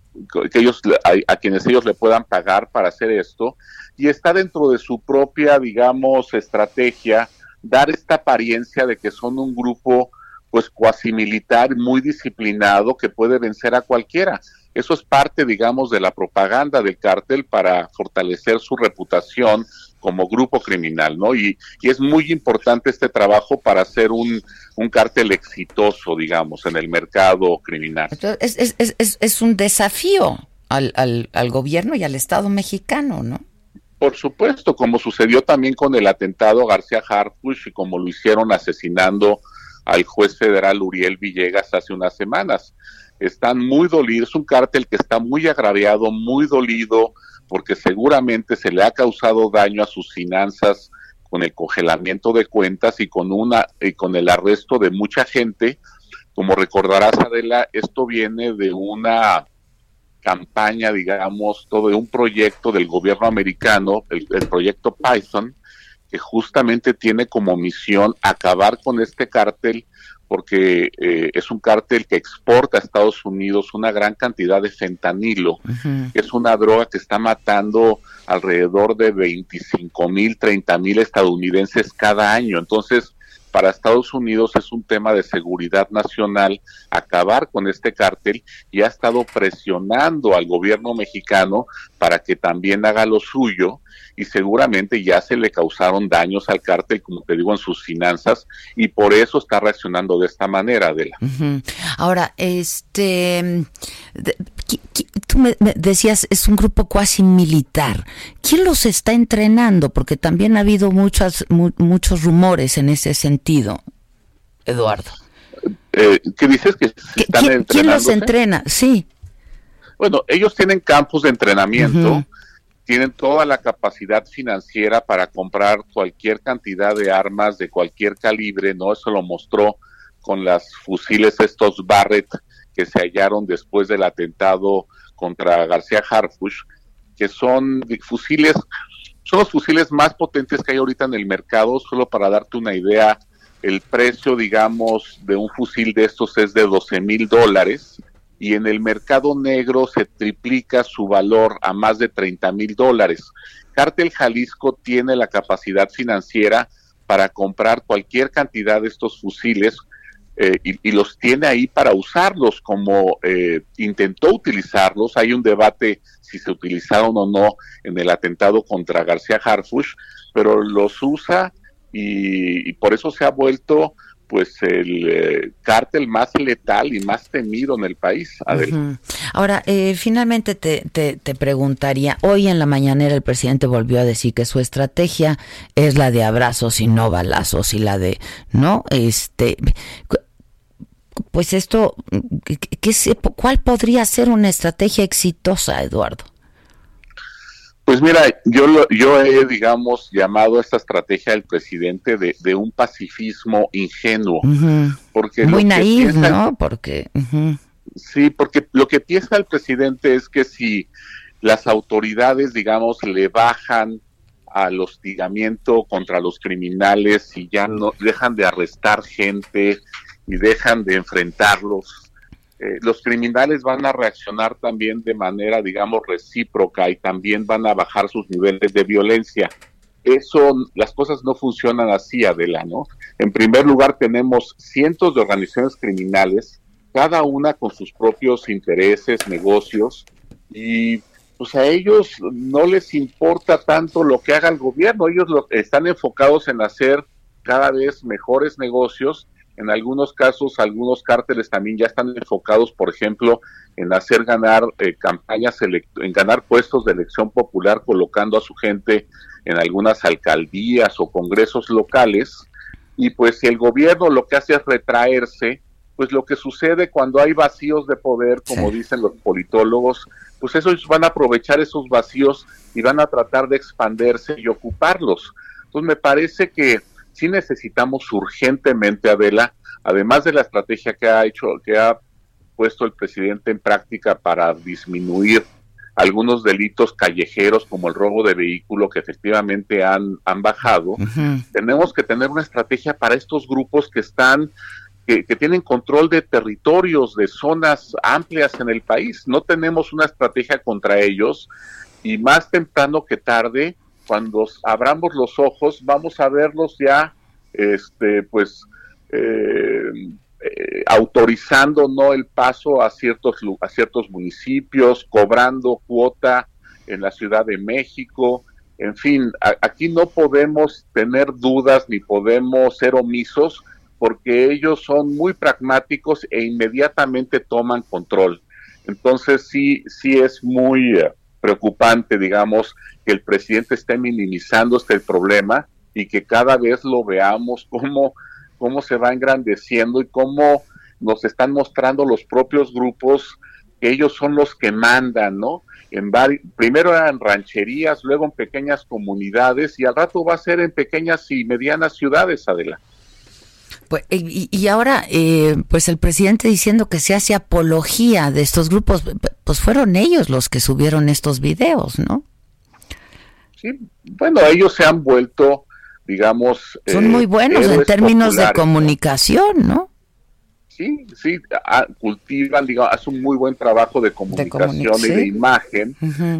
que ellos a, quienes ellos le puedan pagar para hacer esto y está dentro de su propia, digamos, estrategia dar esta apariencia de que son un grupo pues cuasi militar muy disciplinado que puede vencer a cualquiera. Eso es parte, digamos, de la propaganda del cártel para fortalecer su reputación como grupo criminal, ¿no? Y, es muy importante este trabajo para hacer un, un cártel exitoso, digamos, en el mercado criminal. es, es, es, es un desafío al, al, al gobierno y al Estado mexicano, ¿no? Por supuesto, como sucedió también con el atentado García Harfuch y como lo hicieron asesinando al juez federal Uriel Villegas hace unas semanas están muy dolidos, es un cártel que está muy agraviado, muy dolido, porque seguramente se le ha causado daño a sus finanzas con el congelamiento de cuentas y con una y con el arresto de mucha gente. Como recordarás Adela, esto viene de una campaña, digamos, todo de un proyecto del gobierno americano, el, el proyecto Python, que justamente tiene como misión acabar con este cártel porque eh, es un cártel que exporta a Estados Unidos una gran cantidad de fentanilo. Es una droga que está matando alrededor de 25 mil, 30 mil estadounidenses cada año. Entonces, para Estados Unidos es un tema de seguridad nacional acabar con este cártel y ha estado presionando al gobierno mexicano para que también haga lo suyo y seguramente ya se le causaron daños al cártel, como te digo, en sus finanzas y por eso está reaccionando de esta manera, Adela. Ahora, este, tú me, decías, es un grupo cuasi militar. ¿Quién los está entrenando? Porque también ha habido muchas, muchos rumores en ese sentido, Eduardo. Eh, ¿Qué dices que están ¿Quién, los entrena? Sí. Bueno, ellos tienen campos de entrenamiento tienen toda la capacidad financiera para comprar cualquier cantidad de armas de cualquier calibre, ¿no? Eso lo mostró con las fusiles estos Barrett que se hallaron después del atentado contra García Harfush, que son fusiles, son los fusiles más potentes que hay ahorita en el mercado, solo para darte una idea, el precio, digamos, de un fusil de estos es de 12 mil dólares, y en el mercado negro se triplica su valor a más de 30 mil dólares. Cártel Jalisco tiene la capacidad financiera para comprar cualquier cantidad de estos fusiles eh, y, los tiene ahí para usarlos como eh, intentó utilizarlos. Hay un debate si se utilizaron o no en el atentado contra García Harfush, pero los usa y por eso se ha vuelto pues el eh, cártel más letal y más temido en el país. Ahora, eh, finalmente te, te, preguntaría, hoy en la mañanera el presidente volvió a decir que su estrategia es la de abrazos y no balazos y la de, ¿no? Este, pues esto, ¿qué, ¿cuál podría ser una estrategia exitosa, Eduardo? Pues mira, yo, yo he, digamos, llamado a esta estrategia del presidente de, un pacifismo ingenuo. porque Muy naíz, ¿no? Porque... Sí, porque lo que piensa el presidente es que si las autoridades, digamos, le bajan al hostigamiento contra los criminales y ya no dejan de arrestar gente y dejan de enfrentarlos eh, los criminales van a reaccionar también de manera, digamos, recíproca y también van a bajar sus niveles de violencia. Eso, las cosas no funcionan así, Adela, ¿no? En primer lugar, tenemos cientos de organizaciones criminales, cada una con sus propios intereses, negocios, y pues a ellos no les importa tanto lo que haga el gobierno, ellos lo, están enfocados en hacer cada vez mejores negocios En algunos casos, algunos cárteles también ya están enfocados, por ejemplo, en hacer ganar eh, campañas, en ganar puestos de elección popular, colocando a su gente en algunas alcaldías o congresos locales. Y pues si el gobierno lo que hace es retraerse, pues lo que sucede cuando hay vacíos de poder, como dicen los politólogos, pues esos van a aprovechar esos vacíos y van a tratar de expandirse y ocuparlos. Entonces me parece que sí necesitamos urgentemente, Adela, además de la estrategia que ha hecho, que ha puesto el presidente en práctica para disminuir algunos delitos callejeros como el robo de vehículo que efectivamente han, han bajado, tenemos que tener una estrategia para estos grupos que están que, tienen control de territorios, de zonas amplias en el país. No tenemos una estrategia contra ellos y más temprano que tarde, cuando abramos los ojos, vamos a verlos ya, este, pues, eh, eh, autorizando no el paso a ciertos a ciertos municipios, cobrando cuota en la Ciudad de México. En fin, aquí no podemos tener dudas ni podemos ser omisos porque ellos son muy pragmáticos e inmediatamente toman control. Entonces sí, sí es muy eh, preocupante, digamos, que el presidente esté minimizando este problema y que cada vez lo veamos como cómo se va engrandeciendo y cómo nos están mostrando los propios grupos que ellos son los que mandan, ¿no? En primero eran rancherías, luego en pequeñas comunidades y al rato va a ser en pequeñas y medianas ciudades, Adela. Pues, y, ahora, eh, pues el presidente diciendo que se hace apología de estos grupos, pues fueron ellos los que subieron estos videos, ¿no? Sí, bueno, ellos se han vuelto digamos... Son muy eh, buenos en términos de comunicación, ¿no? Sí, sí, cultivan, digamos, hacen un muy buen trabajo de comunicación y de imagen,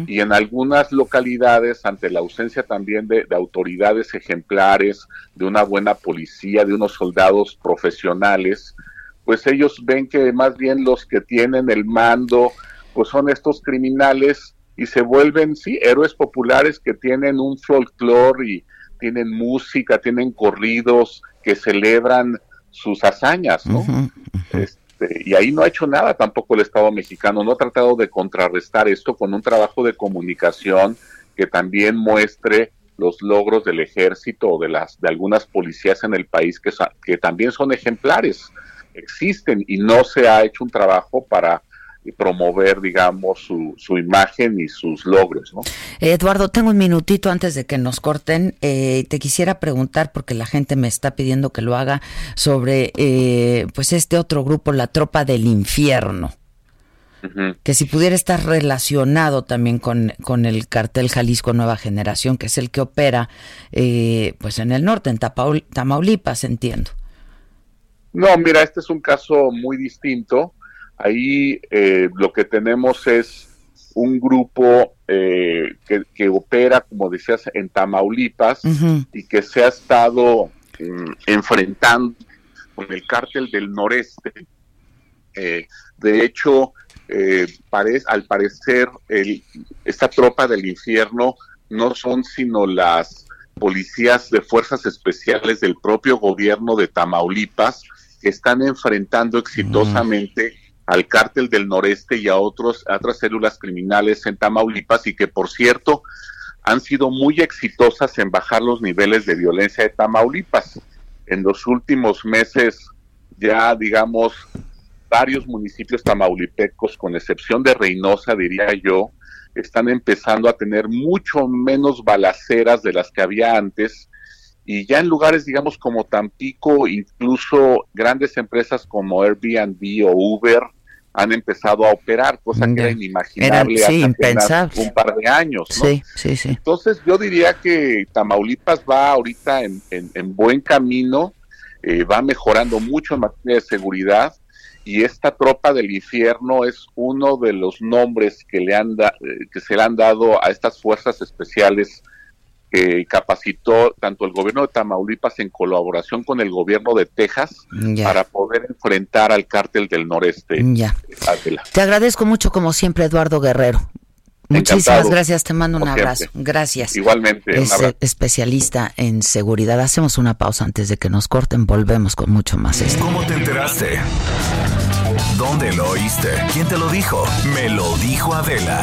y en algunas localidades, ante la ausencia también de, autoridades ejemplares, de una buena policía, de unos soldados profesionales, pues ellos ven que más bien los que tienen el mando, pues son estos criminales y se vuelven, sí, héroes populares que tienen un folclore y, tienen música, tienen corridos que celebran sus hazañas, ¿no? Este, y ahí no ha hecho nada tampoco el Estado mexicano, no ha tratado de contrarrestar esto con un trabajo de comunicación que también muestre los logros del ejército o de las de algunas policías en el país que, que también son ejemplares, existen y no se ha hecho un trabajo para promover, digamos, su, su imagen y sus logros. ¿no? Eduardo, tengo un minutito antes de que nos corten. Eh, te quisiera preguntar, porque la gente me está pidiendo que lo haga, sobre eh, pues este otro grupo, la Tropa del Infierno. Que si pudiera estar relacionado también con, con, el cartel Jalisco Nueva Generación, que es el que opera eh, pues en el norte, en Tamaulipas, entiendo. No, mira, este es un caso muy distinto Ahí eh, lo que tenemos es un grupo eh, que, opera, como decías, en Tamaulipas y que se ha estado mm, enfrentando con el cártel del noreste. Eh, de hecho, al parecer, esta tropa del infierno no son sino las policías de fuerzas especiales del propio gobierno de Tamaulipas que están enfrentando exitosamente al cártel del noreste y a otros, otras células criminales en Tamaulipas y que por cierto han sido muy exitosas en bajar los niveles de violencia de Tamaulipas. En los últimos meses ya digamos varios municipios tamaulipecos, con excepción de Reynosa, diría yo, están empezando a tener mucho menos balaceras de las que había antes y ya en lugares, digamos, como Tampico, incluso grandes empresas como Airbnb o Uber han empezado a operar, cosa que era inimaginable hace un par de años. ¿no? Sí, sí, sí. Entonces yo diría que Tamaulipas va ahorita en, buen camino, eh, va mejorando mucho en materia de seguridad y esta tropa del infierno es uno de los nombres que le han da, eh, que se le han dado a estas fuerzas especiales que capacitó tanto el gobierno de Tamaulipas en colaboración con el gobierno de Texas para poder enfrentar al cártel del noreste. Ya. Te agradezco mucho como siempre, Eduardo Guerrero. Muchísimas Encantado, gracias, te mando un como abrazo. siempre. Gracias. Igualmente, un Es abrazo. eh, especialista en seguridad. Hacemos una pausa antes de que nos corten. Volvemos con mucho más esto. ¿Cómo te enteraste? ¿Dónde lo oíste? ¿Quién te lo dijo? Me lo dijo Adela.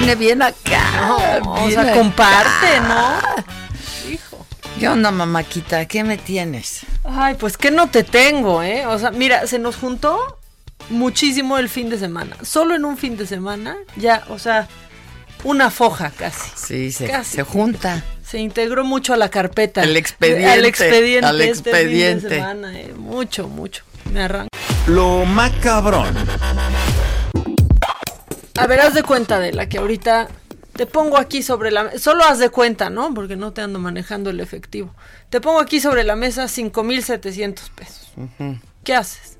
Viene bien acá. No, o sea, acá. comparte, ¿no? Hijo. ¿Qué onda, mamáquita? ¿Qué me tienes? Ay, pues que no te tengo, ¿eh? O sea, mira, se nos juntó muchísimo el fin de semana. Solo en un fin de semana, ya, o sea, una foja casi. Sí, se, Casi. se junta. Se integró mucho a la carpeta. El expediente, Al expediente. al este fin de semana, eh, Mucho, mucho. Me arranco. Lo macabrón. A ver, haz de cuenta de la que ahorita te pongo aquí sobre la mesa. Solo haz de cuenta, ¿no? Porque no te ando manejando el efectivo. Te pongo aquí sobre la mesa 5,700 pesos. ¿Qué haces?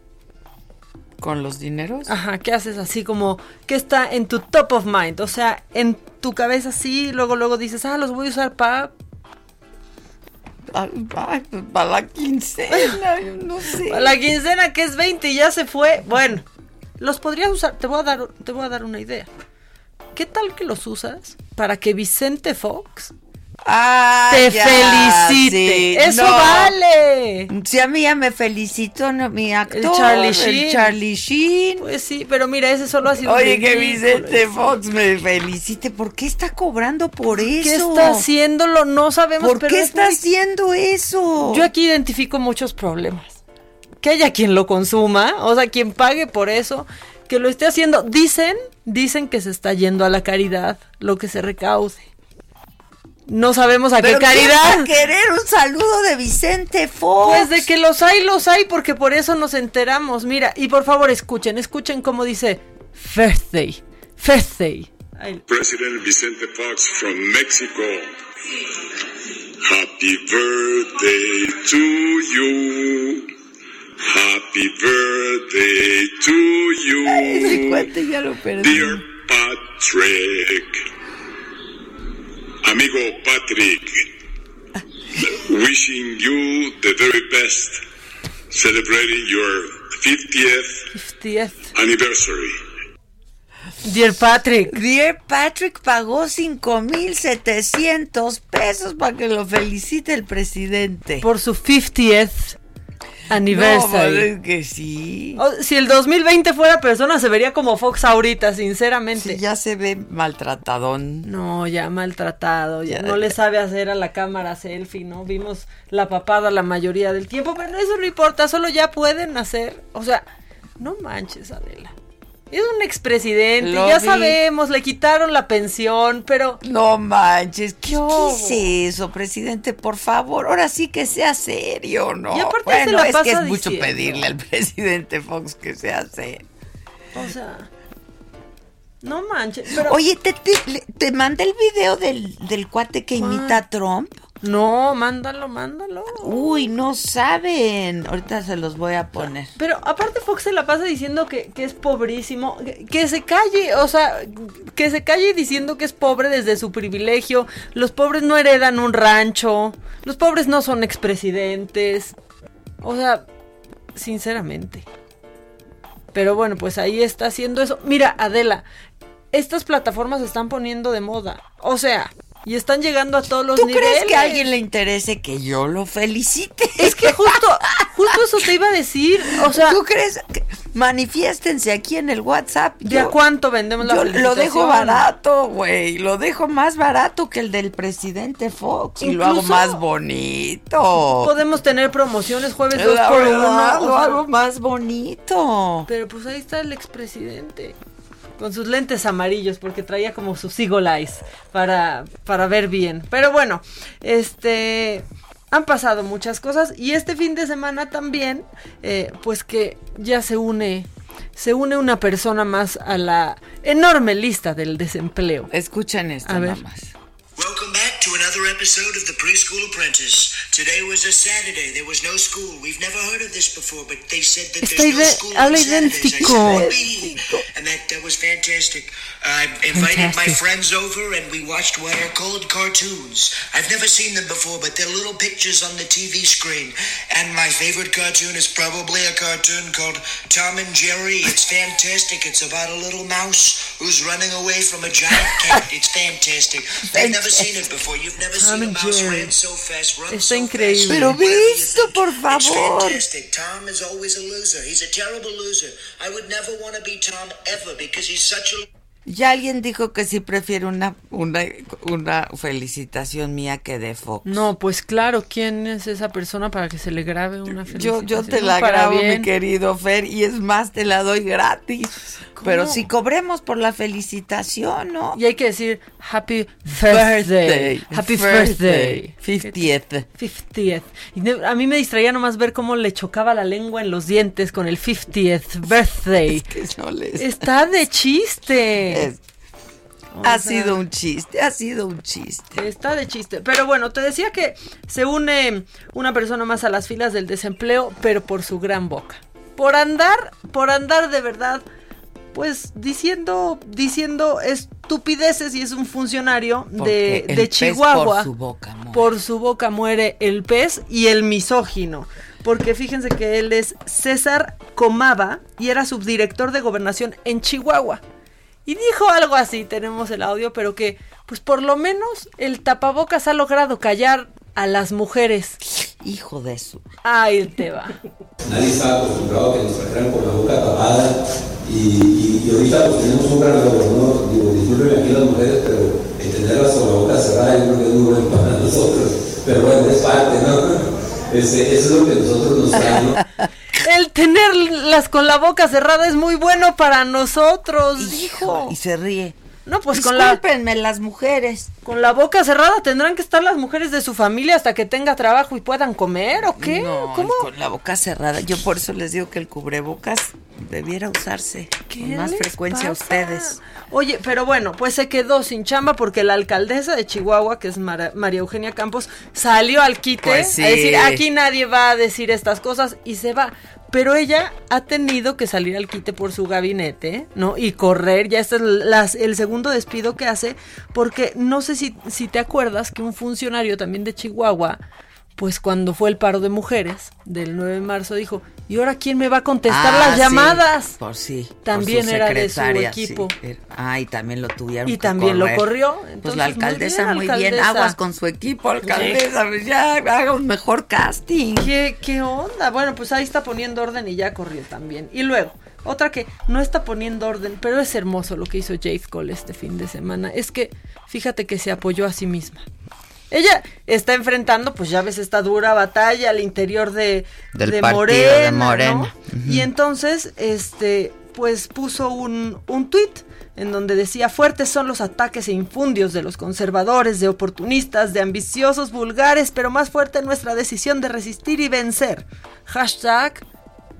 ¿Con los dineros? Ajá, ¿qué haces así como que está en tu top of mind? O sea, en tu cabeza así, luego luego dices, ah, los voy a usar para... Pues, para la quincena, no sé. La quincena que es 20 y ya se fue. Bueno, los podrías usar. Te voy a dar, te voy a dar una idea. ¿Qué tal que los usas para que Vicente Fox Ah, te ya, felicite? sí. Eso No. vale. Si a mí ya me felicitó no, mi actor, El Charlie el Sheen. Charlie Sheen. Pues sí, pero mira, ese solo ha sido un Oye, que. Vicente Fox me felicite. ¿Por qué está cobrando por eso? ¿Qué está haciéndolo? No sabemos. ¿Por pero qué es está muy- haciendo eso? Yo aquí identifico muchos problemas. Que haya quien lo consuma, o sea, quien pague por eso, que lo esté haciendo. Dicen, dicen que se está yendo a la caridad, lo que se recaude. No sabemos a ¿Pero qué caridad. a querer un saludo de Vicente Fox? Pues de que los hay, los hay, porque por eso nos enteramos. Mira, y por favor escuchen, escuchen cómo dice Birthday. Birthday. Ay, President Vicente Fox from Mexico. Happy birthday to you. Happy birthday to Ese you. cuate ya lo perdí. Dear Patrick. Amigo Patrick. Wishing you the very best. Celebrating your 50th 50th. anniversary. Dear Patrick. Dear Patrick pagó 5,700 pesos para que lo felicite el presidente. Por su 50th anniversary. No, es que sí. O- si el 2020 fuera persona, se vería como Fox ahorita, sinceramente. Sí, ya se ve maltratadón. No, ya maltratado, ya, Ya. no le sabe hacer a la cámara selfie, ¿no? Vimos la papada la mayoría del tiempo, pero eso no importa, solo ya pueden hacer, o sea, no manches, Adela. Es un expresidente, Lo ya vi. sabemos, le quitaron la pensión, pero No manches, ¿qué, ¿qué es eso, presidente? Por favor, ahora sí que sea serio, ¿no? Y aparte bueno, se la es que es mucho pedirle al presidente Fox que sea serio. o sea, no manches, pero Oye, ¿te, te, te mandé el video del, del cuate que imita a Trump? no, mándalo, mándalo. Uy, no saben. Ahorita se los voy a poner. Pero aparte Fox se la pasa diciendo que, que es pobrísimo, que, que se calle, o sea, que se calle diciendo que es pobre desde su privilegio. Los pobres no heredan un rancho, los pobres no son expresidentes. O sea, sinceramente. Pero bueno, pues ahí está haciendo eso. Mira, Adela, estas plataformas se están poniendo de moda. O sea, y están llegando a todos los ¿Tú niveles. crees que a alguien le interese que yo lo felicite? Es que justo, justo eso te iba a decir. O sea, ¿Tú crees? que- Manifiéstense aquí en el WhatsApp. ¿de a cuánto vendemos la Yo lo dejo barato, güey. Lo dejo más barato que el del presidente Fox. Y lo hago Incluso- más bonito. Podemos tener promociones jueves dos La por verdad, uno. o lo sea, hago más bonito. pero pues ahí está el expresidente. Con sus lentes amarillos porque traía como sus eagle eyes para, para ver bien. Pero bueno, este han pasado muchas cosas y este fin de semana también, eh, pues que ya se une, se une una persona más a la enorme lista del desempleo. Escuchen esto A ver. nada más. Welcome back another episode of The Preschool Apprentice. Today was a Saturday. There was no school. We've never heard of this before, but they said that Está there's no school on Saturdays. Said. And that, that was fantastic. I invited my friends over and we watched what are called cartoons. I've never seen them before, but they're little pictures on the TV screen. And my favorite cartoon is probably a cartoon called Tom and Jerry. It's fantastic. It's about a little mouse who's running away from a giant cat. It's fantastic. I've never seen it before. You've Tom seen a and mouse Jerry. ran so fast, run Está so increíble. fast. Pero visto, por favor. fantastic. Tom is always a loser. He's a terrible loser. I would never want to be Tom ever because he's such a Ya alguien dijo que sí prefiere una, una, una felicitación mía que de Fox. No, pues claro, ¿quién es esa persona para que se le grabe una Yo, felicitación? yo te la grabo, mi querido Fer, y es más, te la doy gratis. ¿Cómo? Pero si cobremos por la felicitación, ¿no? Y hay que decir Happy Birthday. Happy Birthday. 50th. 50th. Y ne- a mí me distraía nomás ver cómo le chocaba la lengua en los dientes con el 50th Birthday. Que no les- Está de chiste. es- ha sido un chiste, ha sido un chiste. Está de chiste. Pero bueno, te decía que se une una persona más a las filas del desempleo, pero por su gran boca. Por andar, por andar de verdad, pues diciendo, diciendo estupideces y es un funcionario Porque de, el de pez Chihuahua. por su boca muere. Por su boca muere el pez y el misógino. Porque fíjense que él es César Comava y era subdirector de gobernación en Chihuahua. Y dijo algo así, tenemos el audio, pero que, pues por lo menos el tapabocas ha logrado callar a las mujeres. Hijo de su. Ahí te va. Nadie está acostumbrado a que nos trajeran con la boca tapada y, y, y ahorita pues tenemos un gran logro, ¿no? Digo, disculpen aquí las mujeres, pero entenderlas con la boca cerrada yo creo que es muy bueno para nosotros. Pero bueno, es parte, ¿no? Este, eso es lo que nosotros nos trae, ¿no? El tenerlas con la boca cerrada es muy bueno para nosotros, dijo. Y se ríe. No, pues con la, las mujeres. con la boca cerrada tendrán que estar las mujeres de su familia hasta que tenga trabajo y puedan comer, ¿o qué? No, ¿Cómo? con la boca cerrada. Yo por eso les digo que el cubrebocas debiera usarse ¿Qué con más frecuencia a ustedes. Oye, pero bueno, pues se quedó sin chamba porque la alcaldesa de Chihuahua, que es Mara- María Eugenia Campos, salió al quite Pues sí. a decir, aquí nadie va a decir estas cosas y se va. Pero ella ha tenido que salir al quite por su gabinete, ¿no? Y correr, ya este es las- el segundo despido que hace, porque no sé si, si te acuerdas que un funcionario también de Chihuahua, pues cuando fue el paro de mujeres del 9 de marzo, dijo, ¿y ahora quién me va a contestar Ah, las sí, llamadas? Por sí. También era de su equipo. sí. Era- Ay, también lo tuvieron Y que también lo corrió, Pues entonces, la muy alcaldesa bien, muy bien, aguas con su equipo, alcaldesa, pues ya haga un mejor casting. ¿Qué, ¿Qué onda? Bueno, pues ahí está poniendo orden y ya corrió también. Y luego, otra que no está poniendo orden, pero es hermoso lo que hizo Jade Cole este fin de semana, es que fíjate que se apoyó a sí misma. Ella está enfrentando, pues ya ves, esta dura batalla al interior de, Del de partido Morena, de ¿no? Morena. Y entonces, este, pues puso un, un tuit en donde decía, fuertes son los ataques e infundios de los conservadores, de oportunistas, de ambiciosos, vulgares, pero más fuerte nuestra decisión de resistir y vencer. Hashtag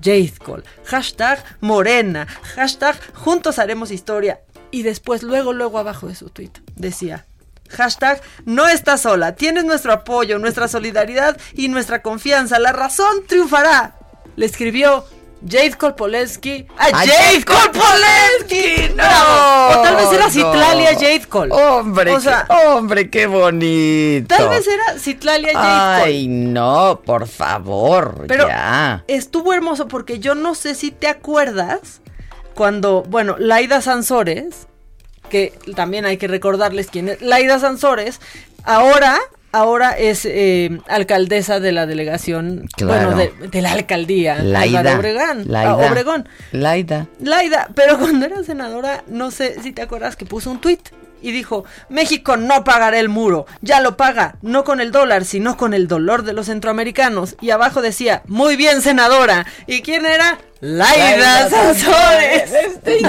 Jade Cole, hashtag Morena, hashtag Juntos haremos historia. Y después, luego, luego abajo de su tweet, decía, hashtag No estás sola, tienes nuestro apoyo, nuestra solidaridad y nuestra confianza, la razón triunfará. Le escribió Jade Kolpolensky a ¡A Jade. ¡No! O tal vez era no. Citlalia Jade Cole. Hombre, O sea, qué, hombre, qué bonito. tal vez era Citlalia Jade Cole. Ay, no, por favor, Pero ya. estuvo hermoso porque yo no sé si te acuerdas cuando, bueno, Laida Sansores, que también hay que recordarles quién es, Laida Sansores, ahora, ahora es eh, alcaldesa de la delegación, Claro. bueno, de, de la alcaldía, Laida. Álvaro Obregón, Laida. ah, Obregón. Laida. Laida, pero cuando era senadora, no sé si te acuerdas que puso un tuit y dijo, México no pagará el muro, ya lo paga, no con el dólar, sino con el dolor de los centroamericanos. Y abajo decía, muy bien, senadora. ¿Y quién era? Laida Laida Sansores. Este,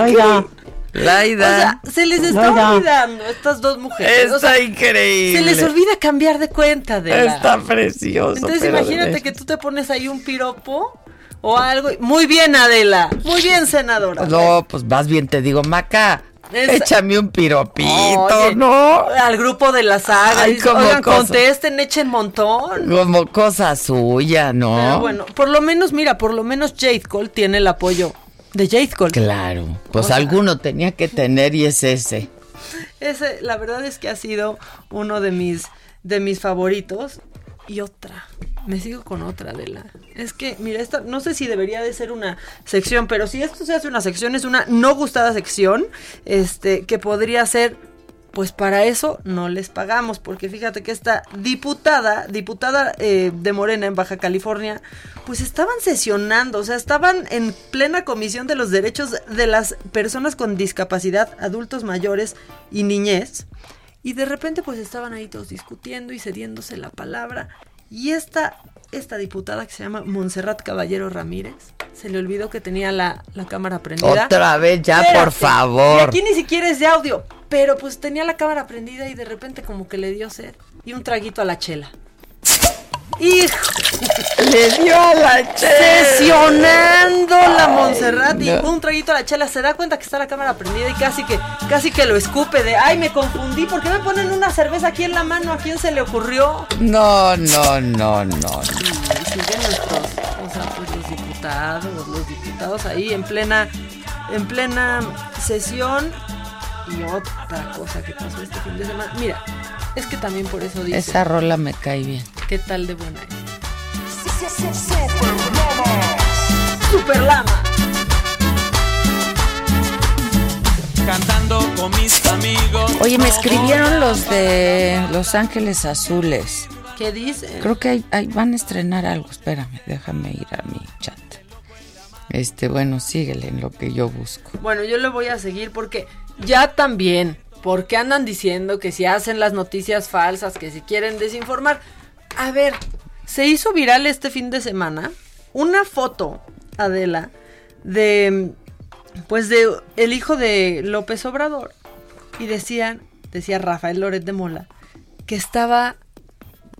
Laida. O sea, se les está Laida. olvidando a estas dos mujeres. Está O sea, increíble. Se les olvida cambiar de cuenta de la- Está precioso. Entonces imagínate que tú te pones ahí un piropo o algo. Muy bien, Adela. Muy bien, senadora. No, pues más bien te digo, Maca, Es- échame un piropito, Oye, ¿no? Al grupo de la saga. Ay, como Oigan, cosa. contesten, echen montón. Como cosa suya, ¿no? Pero bueno, por lo menos, mira, por lo menos Jade Cole tiene el apoyo de Jade Cole. Claro, pues O sea- alguno tenía que tener y es ese. Ese, la verdad es que ha sido uno de mis, de mis favoritos. Y otra, me sigo con otra de la. Es que, mira, esta, no sé si debería de ser una sección, pero si esto se hace una sección, es una no gustada sección, este, que podría ser, pues para eso no les pagamos, porque fíjate que esta diputada, diputada eh, de Morena en Baja California, pues estaban sesionando, o sea, estaban en plena comisión de los derechos de las personas con discapacidad, adultos mayores y niñez. Y de repente pues estaban ahí todos discutiendo y cediéndose la palabra. Y esta, esta diputada que se llama Montserrat Caballero Ramírez, se le olvidó que tenía la, la cámara prendida. Otra vez, ya, por favor. Y aquí ni siquiera es de audio, pero pues tenía la cámara prendida y de repente como que le dio sed y un traguito a la chela. ¡Hijo! Le dio a la chela. Sesionando la Montserrat y no. un traguito a la chela. Se da cuenta que está la cámara prendida y casi que, casi que lo escupe de ¡ay, me confundí! ¿Por qué me ponen una cerveza aquí en la mano? ¿A quién se le ocurrió? No, no, no, no. Y siguen nuestros, o sea, pues los diputados, los diputados ahí en plena, en plena sesión. Y otra cosa que pasó este fin de semana. Mira, es que también por eso dice. Esa rola me cae bien. ¿Qué tal de buena es? Super Lama. Cantando con mis amigos. Oye, me escribieron los de Los Ángeles Azules. ¿Qué dice? Creo que ahí, ahí van a estrenar algo. Espérame, déjame ir a mi chat. Este, bueno, síguele en lo que yo busco. Bueno, yo le voy a seguir porque ya también, porque andan diciendo que si hacen las noticias falsas, que si quieren desinformar. A ver, se hizo viral este fin de semana una foto, Adela, de pues de el hijo de López Obrador y decían, decía Rafael Loret de Mola, que estaba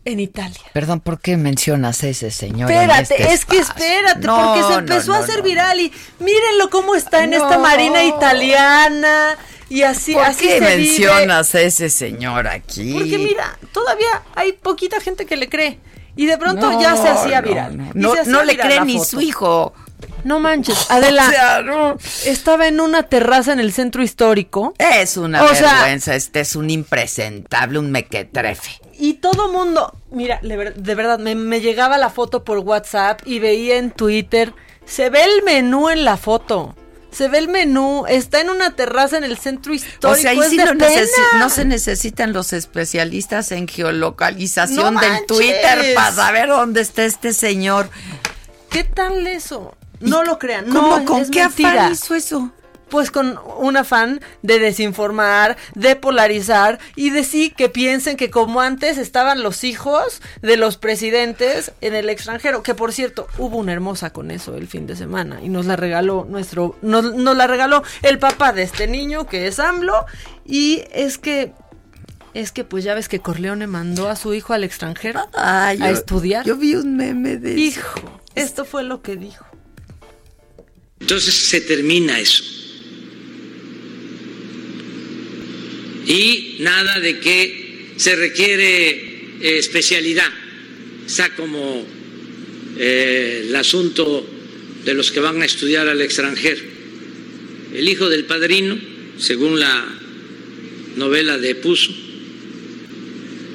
en Italia. Perdón, ¿por qué mencionas a ese señor? en Espérate, este es que espérate, No, porque se empezó no, a hacer viral y mírenlo cómo está en esta marina italiana y así, ¿Por así qué se vive. mencionas a ese señor aquí? Porque mira, todavía hay poquita gente que le cree y de pronto No, ya se hacía no, viral. no. No- se hacía no le cree ni foto. su hijo. No manches, Adela. O sea, no. Estaba en una terraza en el centro histórico. Es una O sea- vergüenza, este es un impresentable, un mequetrefe. Y todo mundo, mira, de verdad, me, me llegaba la foto por WhatsApp y veía en Twitter, se ve el menú en la foto. Se ve el menú, está en una terraza en el centro histórico. O sea, ahí sí no, se necesitan los especialistas en geolocalización No del. Twitter para saber dónde está este señor. ¿Qué tal eso? No lo crean. ¿Cómo? No, ¿Con es qué mentira. afán hizo eso? Pues con un afán de desinformar, de polarizar y de sí que piensen que como antes estaban los hijos de los presidentes en el extranjero, que por cierto hubo una hermosa con eso el fin de semana y nos la regaló nuestro, nos, nos la regaló el papá de este niño que es AMLO y es que es que pues ya ves que Corleone mandó a su hijo al extranjero Ah, a yo- estudiar. Yo vi un meme de eso. Hijo, esto fue lo que dijo. Entonces se termina eso. Y nada de que se requiere eh, especialidad. Está como eh, el asunto de los que van a estudiar al extranjero. El hijo del padrino, según la novela de Puzo,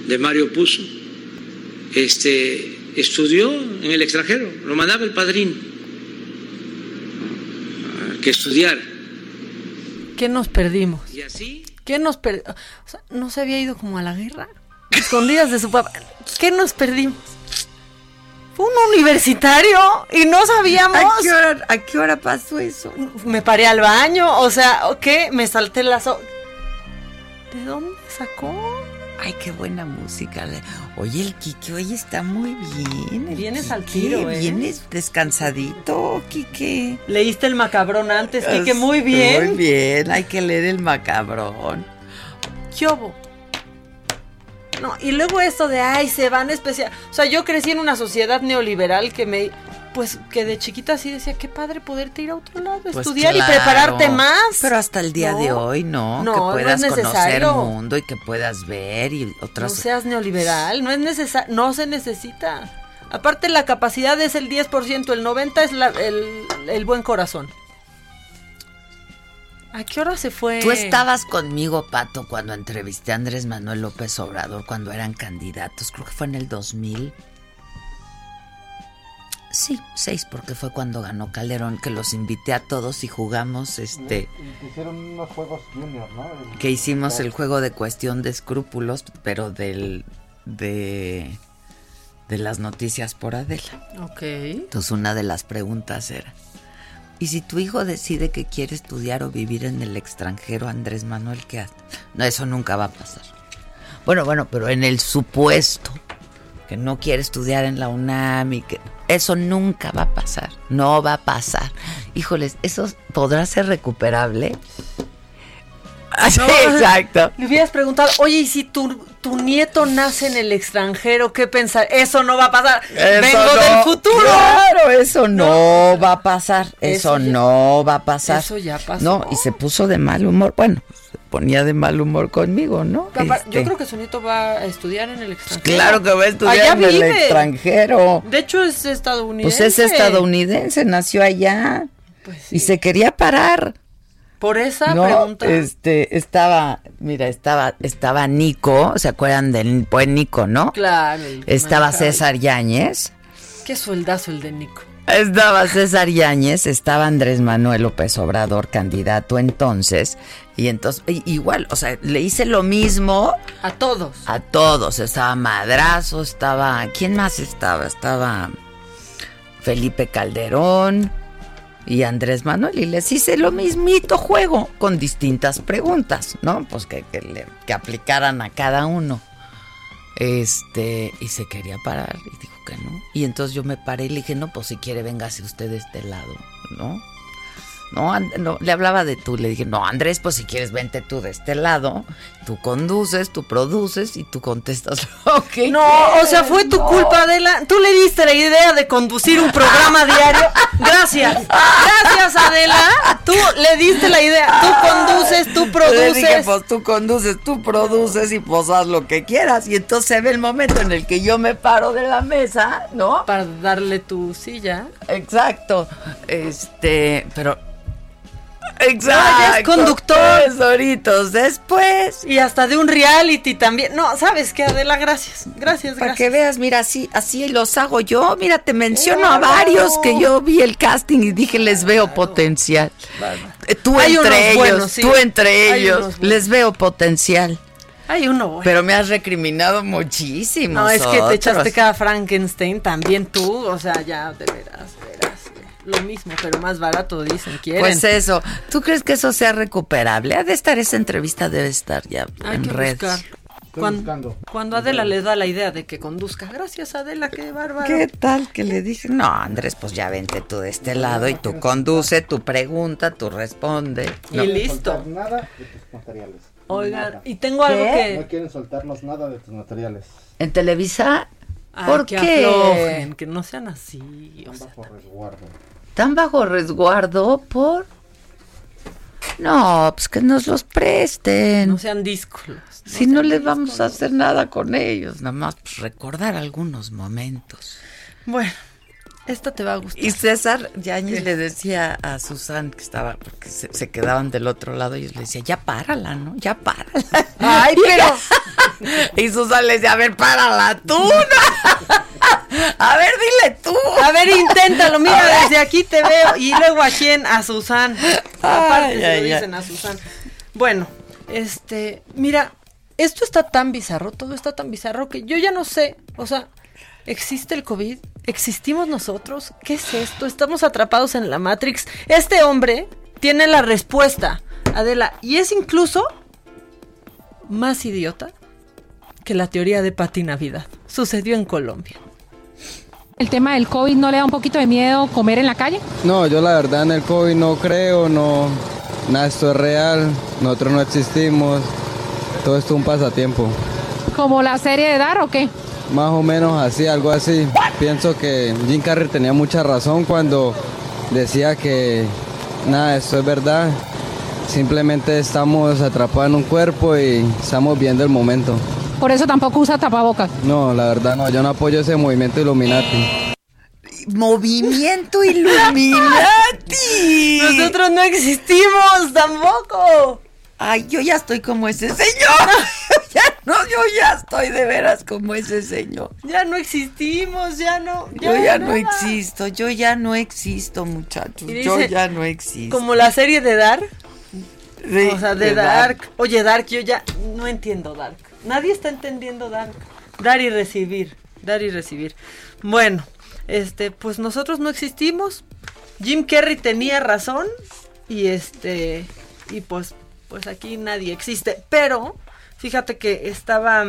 de Mario Puzo, este, estudió en el extranjero, lo mandaba el padrino a que estudiara. ¿Qué nos perdimos? Y así ¿Qué nos perdimos? O sea, ¿no se había ido como a la guerra? Escondidas de su papá. ¿Qué nos perdimos? Fue un universitario y no sabíamos. ¿A qué hora, a qué hora pasó eso? Me paré al baño, o sea, ¿qué? Me salté la so ¿De dónde sacó? Ay, qué buena música. Oye, el Quique hoy está muy bien. Vienes al tiro, ¿eh? Vienes descansadito, Quique. Leíste el macabrón antes, Quique, muy bien. Muy bien, hay que leer el macabrón. ¿Qué hubo? No, y luego esto de, ay, se van especial. O sea, yo crecí en una sociedad neoliberal que me. Pues que de chiquita sí decía, qué padre poderte ir a otro lado, Pues estudiar claro, y prepararte más. Pero hasta el día de No, hoy, ¿no? no, que no puedas es conocer necesario. mundo y que puedas ver y No otras seas neoliberal, no es necesario, no se necesita. Aparte la capacidad es el 10%, el 90% es la- el, el buen corazón. ¿A qué hora se fue? Tú estabas conmigo, Pato, cuando entrevisté a Andrés Manuel López Obrador cuando eran candidatos. Creo que fue en el 2000. Sí, seis, porque fue cuando ganó Calderón, que los invité a todos y jugamos, este, Hicieron unos juegos junior, ¿no? que hicimos el juego de cuestión de escrúpulos, pero del, de, de las noticias por Adela. Ok. Entonces una de las preguntas era, ¿y si tu hijo decide que quiere estudiar o vivir en el extranjero, Andrés Manuel, qué hace? No, eso nunca va a pasar. Bueno, bueno, pero en el supuesto que no quiere estudiar en la UNAM y que eso nunca va a pasar, no va a pasar. Híjoles, ¿eso podrá ser recuperable? Sí, No, exacto. Le hubieras preguntado, oye, ¿y si tu, tu nieto nace en el extranjero, qué pensar? Eso no va a pasar. Eso Vengo no, del futuro. Claro, eso no, va a pasar. Eso, Eso ya- no va a pasar. eso ya pasó. No, y se puso de mal humor. Bueno, ponía de mal humor conmigo, ¿no? Capaz- Este, Yo creo que su nieto va a estudiar en el extranjero. Claro que va a estudiar Allá en el extranjero. De hecho, es estadounidense. Pues es estadounidense, nació allá. Pues Y se quería parar. Por esa no, pregunta. este, estaba, mira, estaba, estaba Nico, ¿se acuerdan del buen Nico, no? Claro. Estaba. César Yáñez. Qué sueldazo el de Nico. Estaba César Yáñez, estaba Andrés Manuel López Obrador, candidato entonces, y entonces, igual, o sea, le hice lo mismo A todos. a todos. Estaba Madrazo, estaba, ¿quién más estaba? Estaba Felipe Calderón y Andrés Manuel, y les hice lo mismito juego, con distintas preguntas, ¿no? Pues que, que, le- que aplicaran a cada uno. Este, y se quería parar y Y entonces yo me paré y le dije, no, pues si quiere, véngase usted de este lado, ¿no? No, no, le hablaba de tú, le dije, no, Andrés, pues si quieres, vente tú de este lado, tú conduces, tú produces y tú contestas lo que No, o sea, fue tu culpa, Adela. Tú le diste la idea de conducir un programa diario. Gracias. Gracias, Adela. Tú le diste la idea. Tú conduces, tú Le dije, produces. pues tú conduces, tú produces y pues haz lo que quieras. Y entonces se ve el momento en el que yo me paro de la mesa, ¿no? Para darle tu silla. Exacto. Este, pero. Ya es Exacto. conductor. Tres horitos después. Y hasta de un reality también. No, ¿sabes qué, Adela? Gracias. Gracias, Para gracias. que veas, mira, así, así los hago yo. Mira, te menciono a varios que yo vi el casting y dije, les veo potencial. Tú Hay entre unos ellos, buenos, sí. tú entre ellos, les veo potencial. Hay uno bueno. Pero me has recriminado muchísimo. No, es que te echaste cada Frankenstein, también tú, o sea, ya, de veras, verás. Lo mismo, pero más barato, dicen, quieren. Pues eso, ¿tú crees que eso sea recuperable? Ha de estar esa entrevista, debe estar ya Hay en que buscar. Cuando, cuando Adela le da la idea de que conduzca. Gracias, Adela, qué bárbaro. ¿Qué tal que le dije? No, Andrés, pues ya vente tú de este lado y tú conduce, tú pregunta, tú responde. Y listo. Nada de tus materiales. Oigan, y tengo algo ¿Qué? que... No quieren soltarnos nada de tus materiales. ¿En Televisa? Ay, ¿Por que qué? aflojen, que no sean así. o sea, Bajo resguardo. ¿Tan bajo resguardo por...? No, pues que nos los presten. no sean díscolos. si no les vamos a hacer nada con ellos, nada más pues, recordar algunos momentos. Bueno, esta te va a gustar. Y César Yáñez le decía a Susan que estaba, porque se, se quedaban del otro lado, y yo le decía, ya párala, ¿no? Ya párala. Ay, pero... Y Susan le decía, a ver, párala tú. ¿no? A ver, dile tú. A ver, inténtalo, mira, desde aquí te veo. Y luego a quién, a Susan. Aparte se ay, lo ay. dicen a Susan. Bueno, este, mira, esto está tan bizarro, todo está tan bizarro que yo ya no sé, o sea, ¿existe el COVID? ¿Existimos nosotros? ¿Qué es esto? Estamos atrapados en la Matrix. Este hombre tiene la respuesta, Adela, y es incluso más idiota que la teoría de Pati Navidad. Sucedió en Colombia. ¿El tema del COVID no le da un poquito de miedo comer en la calle? No, yo la verdad en el COVID no creo, no, nada esto es real, nosotros no existimos, todo esto es un pasatiempo. ¿Como la serie de Dar o qué? Más o menos así, algo así. Pienso que Jim Carrey tenía mucha razón cuando decía que nada, esto es verdad. Simplemente estamos atrapados en un cuerpo y estamos viendo el momento. Por eso tampoco usa tapabocas. No, la verdad no, yo no apoyo ese movimiento Illuminati. Movimiento Illuminati. Nosotros no existimos tampoco. Ay, yo ya estoy como ese señor. no, yo ya estoy de veras como ese señor. Ya no existimos, ya no. yo ya no existo, yo ya no existo, muchachos. yo ya no existo. Como la serie de Dark. O sea, de, de Dark. Dark. Oye, Dark, yo ya no entiendo Dark. Nadie está entendiendo Dark. Dar y recibir, dar y recibir. Bueno, este, pues nosotros no existimos. Jim Carrey tenía razón y este y pues pues aquí nadie existe, pero fíjate que estaba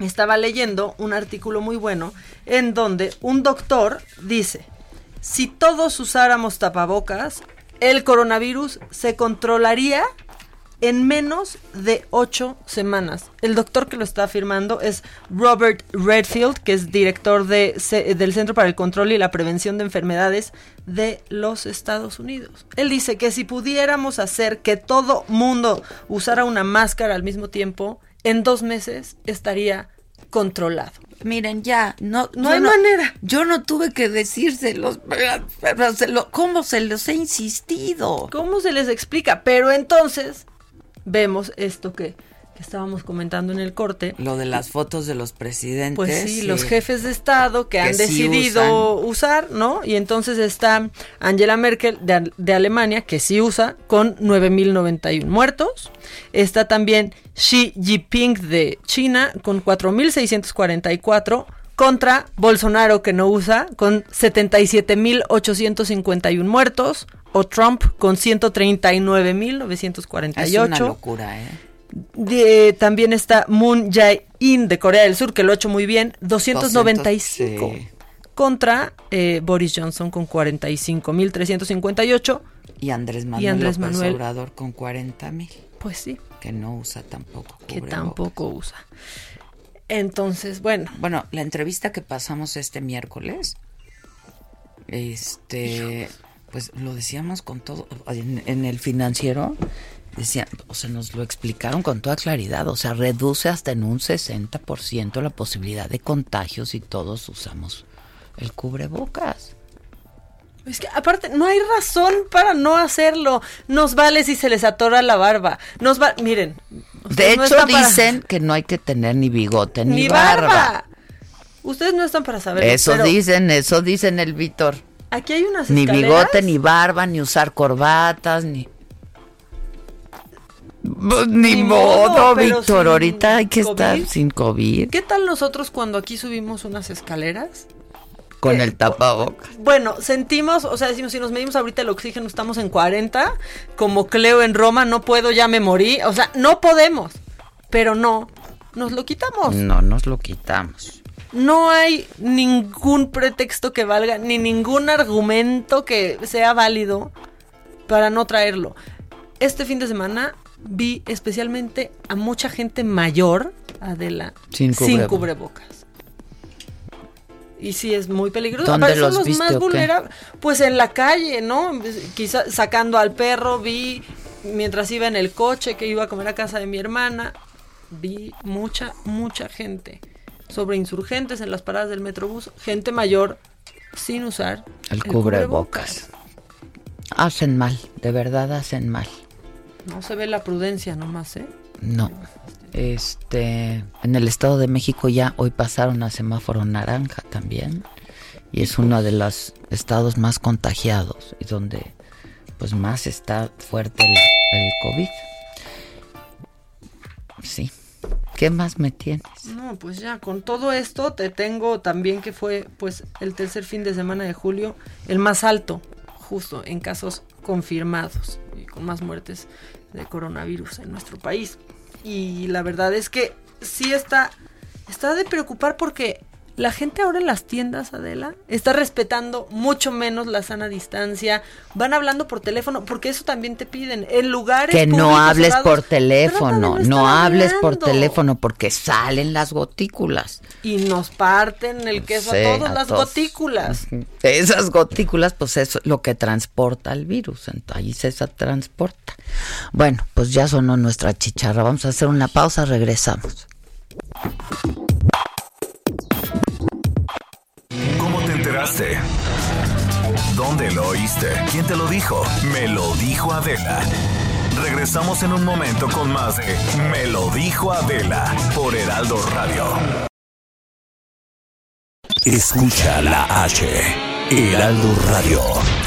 estaba leyendo un artículo muy bueno en donde un doctor dice, si todos usáramos tapabocas, el coronavirus se controlaría en menos de ocho semanas. El doctor que lo está afirmando es Robert Redfield, que es director de, del Centro para el Control y la Prevención de Enfermedades de los Estados Unidos. Él dice que si pudiéramos hacer que todo mundo usara una máscara al mismo tiempo, en dos meses estaría controlado. Miren, ya, no, No hay manera. Yo no tuve que decírselos, pero- pero se lo- ¿cómo se los he insistido? ¿Cómo se les explica? Pero entonces vemos esto que, que estábamos comentando en el corte. Lo de las fotos de los presidentes. Pues sí, los jefes de Estado que, Que han sí decidido usar, ¿no? Y entonces está Angela Merkel de, de Alemania, que sí usa, con 9.091 muertos. Está también Xi Jinping de China, con 4.644. Contra Bolsonaro, que no usa, con 77.851 muertos. O Trump, con 139.948. Es una locura, ¿eh? De- también está Moon Jae-in de Corea del Sur, que lo ha hecho muy bien, 295. 200, sí. Contra eh, Boris Johnson con 45.358. Y Andrés Manuel, Y Andrés López Manuel. Obrador con 40 mil. Pues sí. Que no usa tampoco. Que tampoco usa. Entonces, bueno. Bueno, la entrevista que pasamos este miércoles, este, pues lo decíamos con todo, en, en el financiero, decía, o sea, nos lo explicaron con toda claridad, o sea, reduce hasta en un 60% la posibilidad de contagios si todos usamos el cubrebocas. Es que aparte, no hay razón para no hacerlo. Nos vale si se les atora la barba. Nos va, miren. De no hecho, para- dicen que no hay que tener ni bigote ni, ni barba. barba. Ustedes no están para saberlo. Eso pero dicen, eso dicen el Víctor. Aquí hay unas Ni escaleras. bigote, ni barba, ni usar corbatas, ni... Pues, ni, Ni modo, Víctor. Ahorita hay que estar sin COVID. ¿Qué tal nosotros cuando aquí subimos unas escaleras? Con el tapabocas. Bueno, sentimos, o sea, decimos, si nos medimos ahorita el oxígeno, estamos en 40, como Cleo en Roma, no puedo, ya me morí. O sea, no podemos, pero no, nos lo quitamos. No nos lo quitamos. No hay ningún pretexto que valga, ni ningún argumento que sea válido para no traerlo. Este fin de semana vi especialmente a mucha gente mayor, Adela, Sin cubrebocas. cubrebocas. Y sí es muy peligroso. ¿Dónde los los viste más vulnerables. Pues en la calle, ¿no? Quizá sacando al perro, vi mientras iba en el coche que iba a comer a casa de mi hermana, vi mucha, mucha gente sobre insurgentes en las paradas del metrobús, gente mayor sin usar El cubrebocas. Hacen mal, de verdad hacen mal. No se ve la prudencia nomás, ¿eh? No. Este, en el Estado de México ya hoy pasaron a semáforo naranja también. Y es uno de los estados más contagiados y donde pues más está fuerte el, el COVID. Sí. ¿Qué más me tienes? No, pues ya, con todo esto te tengo también que fue pues el tercer fin de semana de julio, el más alto, justo en casos confirmados y con más muertes de coronavirus en nuestro país. Y la verdad es que sí está, está de preocupar porque la gente ahora en las tiendas, Adela, está respetando mucho menos la sana distancia. Van hablando por teléfono, porque eso también te piden. En lugares que no hables cerrados, por teléfono, no hables por teléfono porque salen las gotículas. Y nos parten el queso Sí, a todos, a las todos. gotículas. Esas gotículas, pues es lo que transporta el virus, ahí se transporta. Bueno, pues ya sonó nuestra chicharra, vamos a hacer una pausa, regresamos. ¿Dónde lo oíste? ¿Quién te lo dijo? Me lo dijo Adela. Regresamos en un momento con más de Me lo dijo Adela por Heraldo Radio. Escucha la H. Heraldo Radio.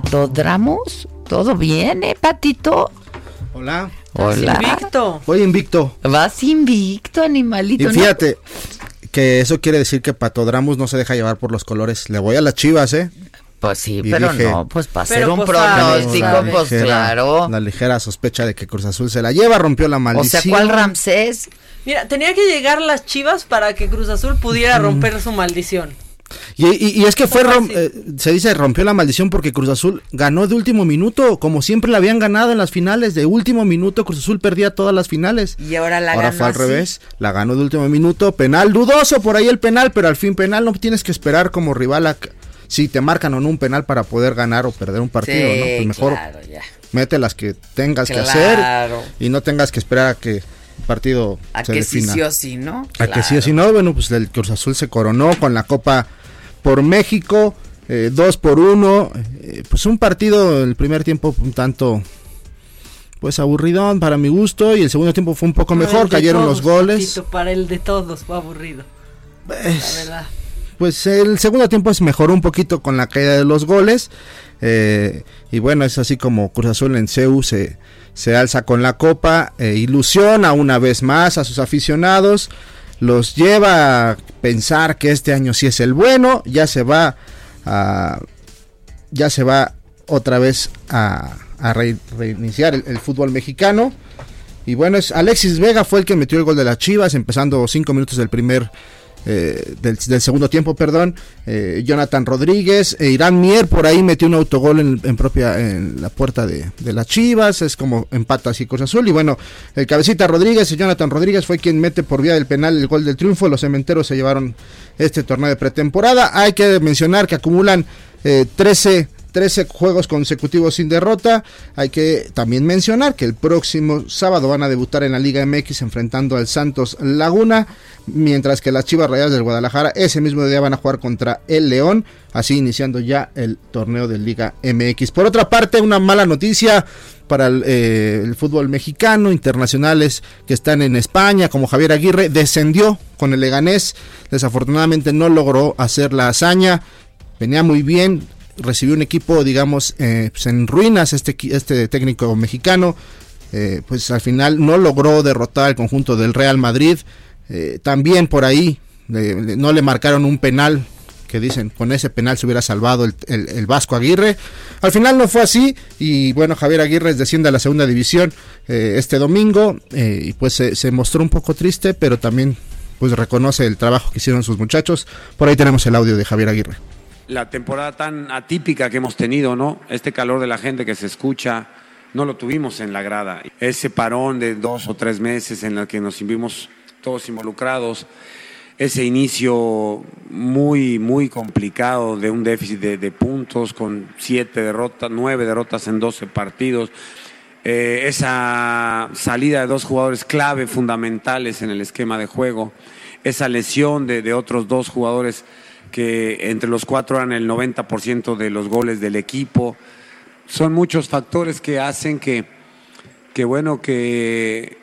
Patodramus, ¿todo bien, eh, Patito? Hola. Hola. Invicto. Voy invicto. Vas invicto, animalito. Y ¿no? fíjate que eso quiere decir que Patodramus no se deja llevar por los colores. Le voy a las chivas, ¿eh? Pues sí, Y pero dije- no, pues para Pero hacer un pues pronóstico, sabe, pues ligera- claro. La ligera sospecha de que Cruz Azul se la lleva, rompió la O maldición. sea, ¿cuál Ramsés? Mira, tenía que llegar las chivas para que Cruz Azul pudiera romper su maldición. Y, y- y es que fue, rom- eh, se dice, rompió la maldición porque Cruz Azul ganó de último minuto, como siempre la habían ganado en las finales, de último minuto Cruz Azul perdía todas las finales. Y ahora la Ahora ganó fue al así. revés, la ganó de último minuto, penal dudoso por ahí el penal, pero al fin penal no tienes que esperar como rival a si te marcan o no un penal para poder ganar o perder un partido, Sí, ¿no? Pues mejor claro, mete las que tengas que hacer y no tengas que esperar a que partido A se que sí, defina. sí o sí, ¿no? A que sí o sí no, bueno, pues el Cruz Azul se coronó con la Copa por México, eh, dos por uno, eh, pues un partido el primer tiempo un tanto pues aburridón para mi gusto y el segundo tiempo fue un poco Para mejor, cayeron todos, los goles. Para el de todos fue aburrido. La verdad. Pues el segundo tiempo es mejoró un poquito con la caída de los goles. eh, y bueno, es así como Cruz Azul en CEU se, se alza con la copa, eh, ilusiona una vez más a sus aficionados, los lleva a pensar que este año sí es el bueno, ya se va a, ya se va otra vez a, a re- reiniciar el, el fútbol mexicano. Y bueno, es Alexis Vega fue el que metió el gol de las Chivas, empezando cinco minutos del primer eh, del, segundo tiempo, perdón. Eh, Jonathan Rodríguez, e Irán Mier por ahí metió un autogol en, propia en la puerta de, las Chivas, es como empata así Cruz Azul. Y bueno, el cabecita Rodríguez, y Jonathan Rodríguez fue quien mete por vía del penal el gol del triunfo. Los cementeros se llevaron este torneo de pretemporada. Hay que mencionar que acumulan eh, 13 13 juegos consecutivos sin derrota. Hay que también mencionar que el próximo sábado van a debutar en la Liga MX enfrentando al Santos Laguna, mientras que las Chivas Rayadas del Guadalajara ese mismo día van a jugar contra el León, así iniciando ya el torneo de Liga MX. Por otra parte, una mala noticia para eh, el fútbol mexicano, internacionales que están en España, como Javier Aguirre, descendió con el Leganés, desafortunadamente no logró hacer la hazaña, venía muy bien, recibió un equipo, digamos, eh, pues en ruinas este, este técnico mexicano. eh, pues al final no logró derrotar al conjunto del Real Madrid. eh, también por ahí no le marcaron un penal que dicen con ese penal se hubiera salvado el, el- Vasco Aguirre. Al final no fue así y bueno, Javier Aguirre desciende a la segunda división este domingo y pues se, se mostró un poco triste, pero también pues reconoce el trabajo que hicieron sus muchachos. Por ahí tenemos el audio de Javier Aguirre. La temporada tan atípica que hemos tenido, ¿no? Este calor de la gente que se escucha, no lo tuvimos en la grada. Ese parón de dos o tres meses en el que nos vimos todos involucrados, ese inicio muy, muy complicado de un déficit de, puntos con siete derrotas, nueve derrotas en 12 partidos. Eh, esa salida de dos jugadores clave fundamentales en el esquema de juego, esa lesión de otros dos jugadores que entre los cuatro eran el 90% de los goles del equipo. Son muchos factores que hacen que, que bueno, que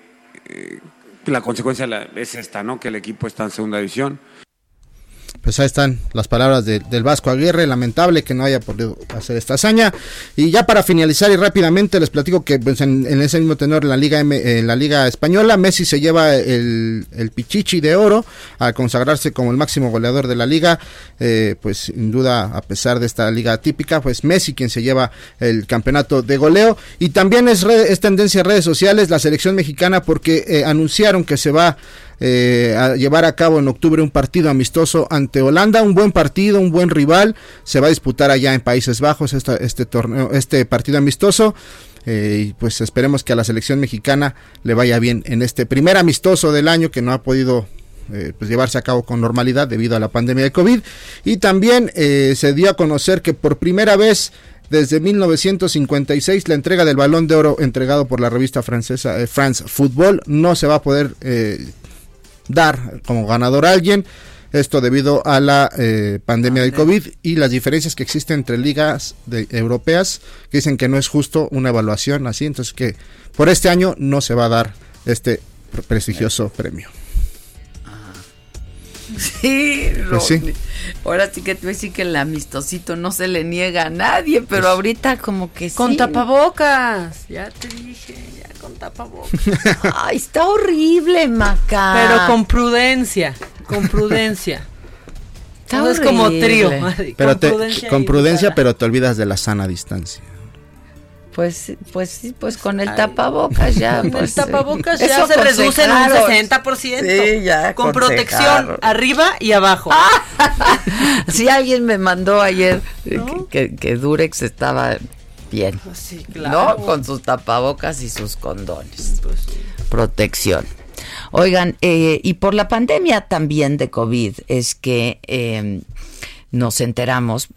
eh, la consecuencia es esta, ¿no? Que el equipo está en segunda división. Pues ahí están las palabras de- del Vasco Aguirre, lamentable que no haya podido hacer esta hazaña. Y ya para finalizar y rápidamente les platico que pues, en, en ese mismo tenor en la Liga M- en la Liga Española, Messi se lleva el, el Pichichi de oro al consagrarse como el máximo goleador de la liga. Eh, pues sin duda, a pesar de esta liga típica, pues Messi quien se lleva el campeonato de goleo. Y también es tendencia en redes sociales la selección mexicana porque eh, anunciaron que se va eh, a llevar a cabo en octubre un partido amistoso ante Holanda, un buen partido, un buen rival, se va a disputar allá en Países Bajos esta- este torneo, este partido amistoso. eh, y pues esperemos que a la selección mexicana le vaya bien en este primer amistoso del año que no ha podido eh, pues llevarse a cabo con normalidad debido a la pandemia de COVID. Y también eh, se dio a conocer que por primera vez desde 1956 la entrega del balón de oro entregado por la revista francesa eh, France Football no se va a poder dar como ganador a alguien. Esto debido a la eh, pandemia del COVID y las diferencias que existen entre ligas de- europeas que dicen que no es justo una evaluación así. Entonces que por este año no se va a dar este pre- prestigioso premio. Sí, Pues sí. Ahora sí que te voy a decir que el amistosito no se le niega a nadie, pero ahorita como que Con sí. tapabocas. Ya te dije, ya con tapabocas. Ay, está horrible, Maca. Pero con prudencia, con prudencia. Está Todo es como trío. Pero con te- prudencia con prudencia, pero te olvidas de la sana distancia. Pues, pues sí, pues con el tapabocas ya. Con pues, el tapabocas ya eso se reduce en un aconsejaron. 60%. Sí, ya Con protección arriba y abajo. Sí, alguien me mandó ayer que, que- que Durex estaba bien. Sí, claro. ¿No? Con sus tapabocas y sus condones. Protección. Oigan, eh, y por la pandemia también de COVID es que eh, nos enteramos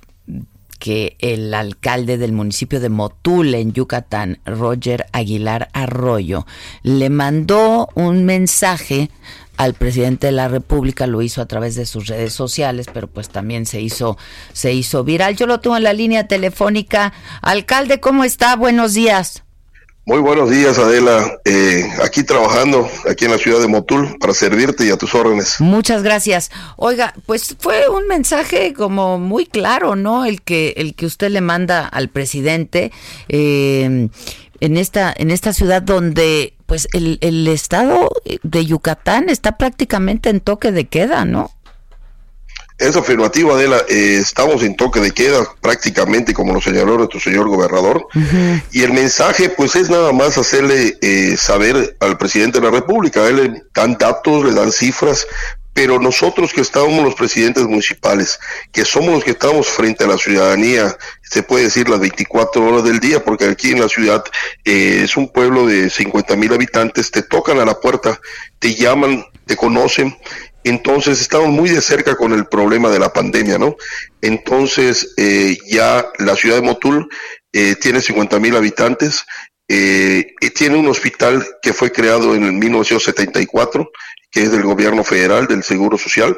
que el alcalde del municipio de Motul, en Yucatán, Roger Aguilar Arroyo, le mandó un mensaje al presidente de la República, lo hizo a través de sus redes sociales, pero pues también se hizo, se hizo viral. Yo lo tengo en la línea telefónica. Alcalde, ¿cómo está? Buenos días. Muy buenos días, Adela. Eh, aquí trabajando, aquí en la ciudad de Motul, para servirte y a tus órdenes. Muchas gracias. Oiga, pues fue un mensaje como muy claro, ¿no? El que el que usted le manda al presidente eh, en esta en esta ciudad donde pues el, el estado de Yucatán está prácticamente en toque de queda, ¿no? Es afirmativo, Adela. Eh, estamos en toque de queda, prácticamente como lo señaló nuestro señor gobernador. Y el mensaje, pues, es nada más hacerle eh, saber al presidente de la República. A él le dan datos, le dan cifras, pero nosotros que estamos los presidentes municipales, que somos los que estamos frente a la ciudadanía, se puede decir las 24 horas del día, porque aquí en la ciudad eh, es un pueblo de 50 mil habitantes, te tocan a la puerta, te llaman, te conocen. Entonces estamos muy de cerca con el problema de la pandemia, ¿no? Entonces eh, ya la ciudad de Motul eh, tiene 50 mil habitantes, eh, tiene un hospital que fue creado en el 1974, que es del gobierno federal, del Seguro Social,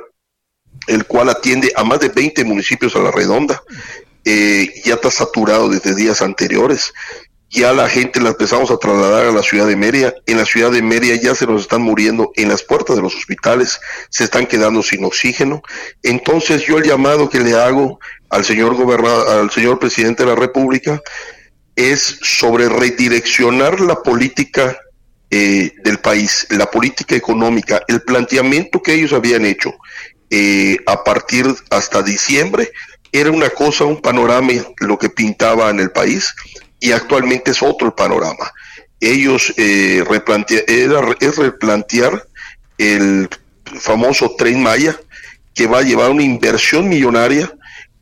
el cual atiende a más de 20 municipios a la redonda. Eh, ya está saturado desde días anteriores. Ya la gente la empezamos a trasladar a la ciudad de Mérida. En la ciudad de Mérida ya se nos están muriendo en las puertas de los hospitales, se están quedando sin oxígeno. Entonces yo el llamado que le hago al señor gobernador, al señor presidente de la República, es sobre redireccionar la política eh, del país, la política económica, el planteamiento que ellos habían hecho eh, a partir hasta diciembre era una cosa, un panorama, lo que pintaba en el país, y actualmente es otro el panorama. Ellos eh, replantea- es replantear el famoso tren Maya, que va a llevar una inversión millonaria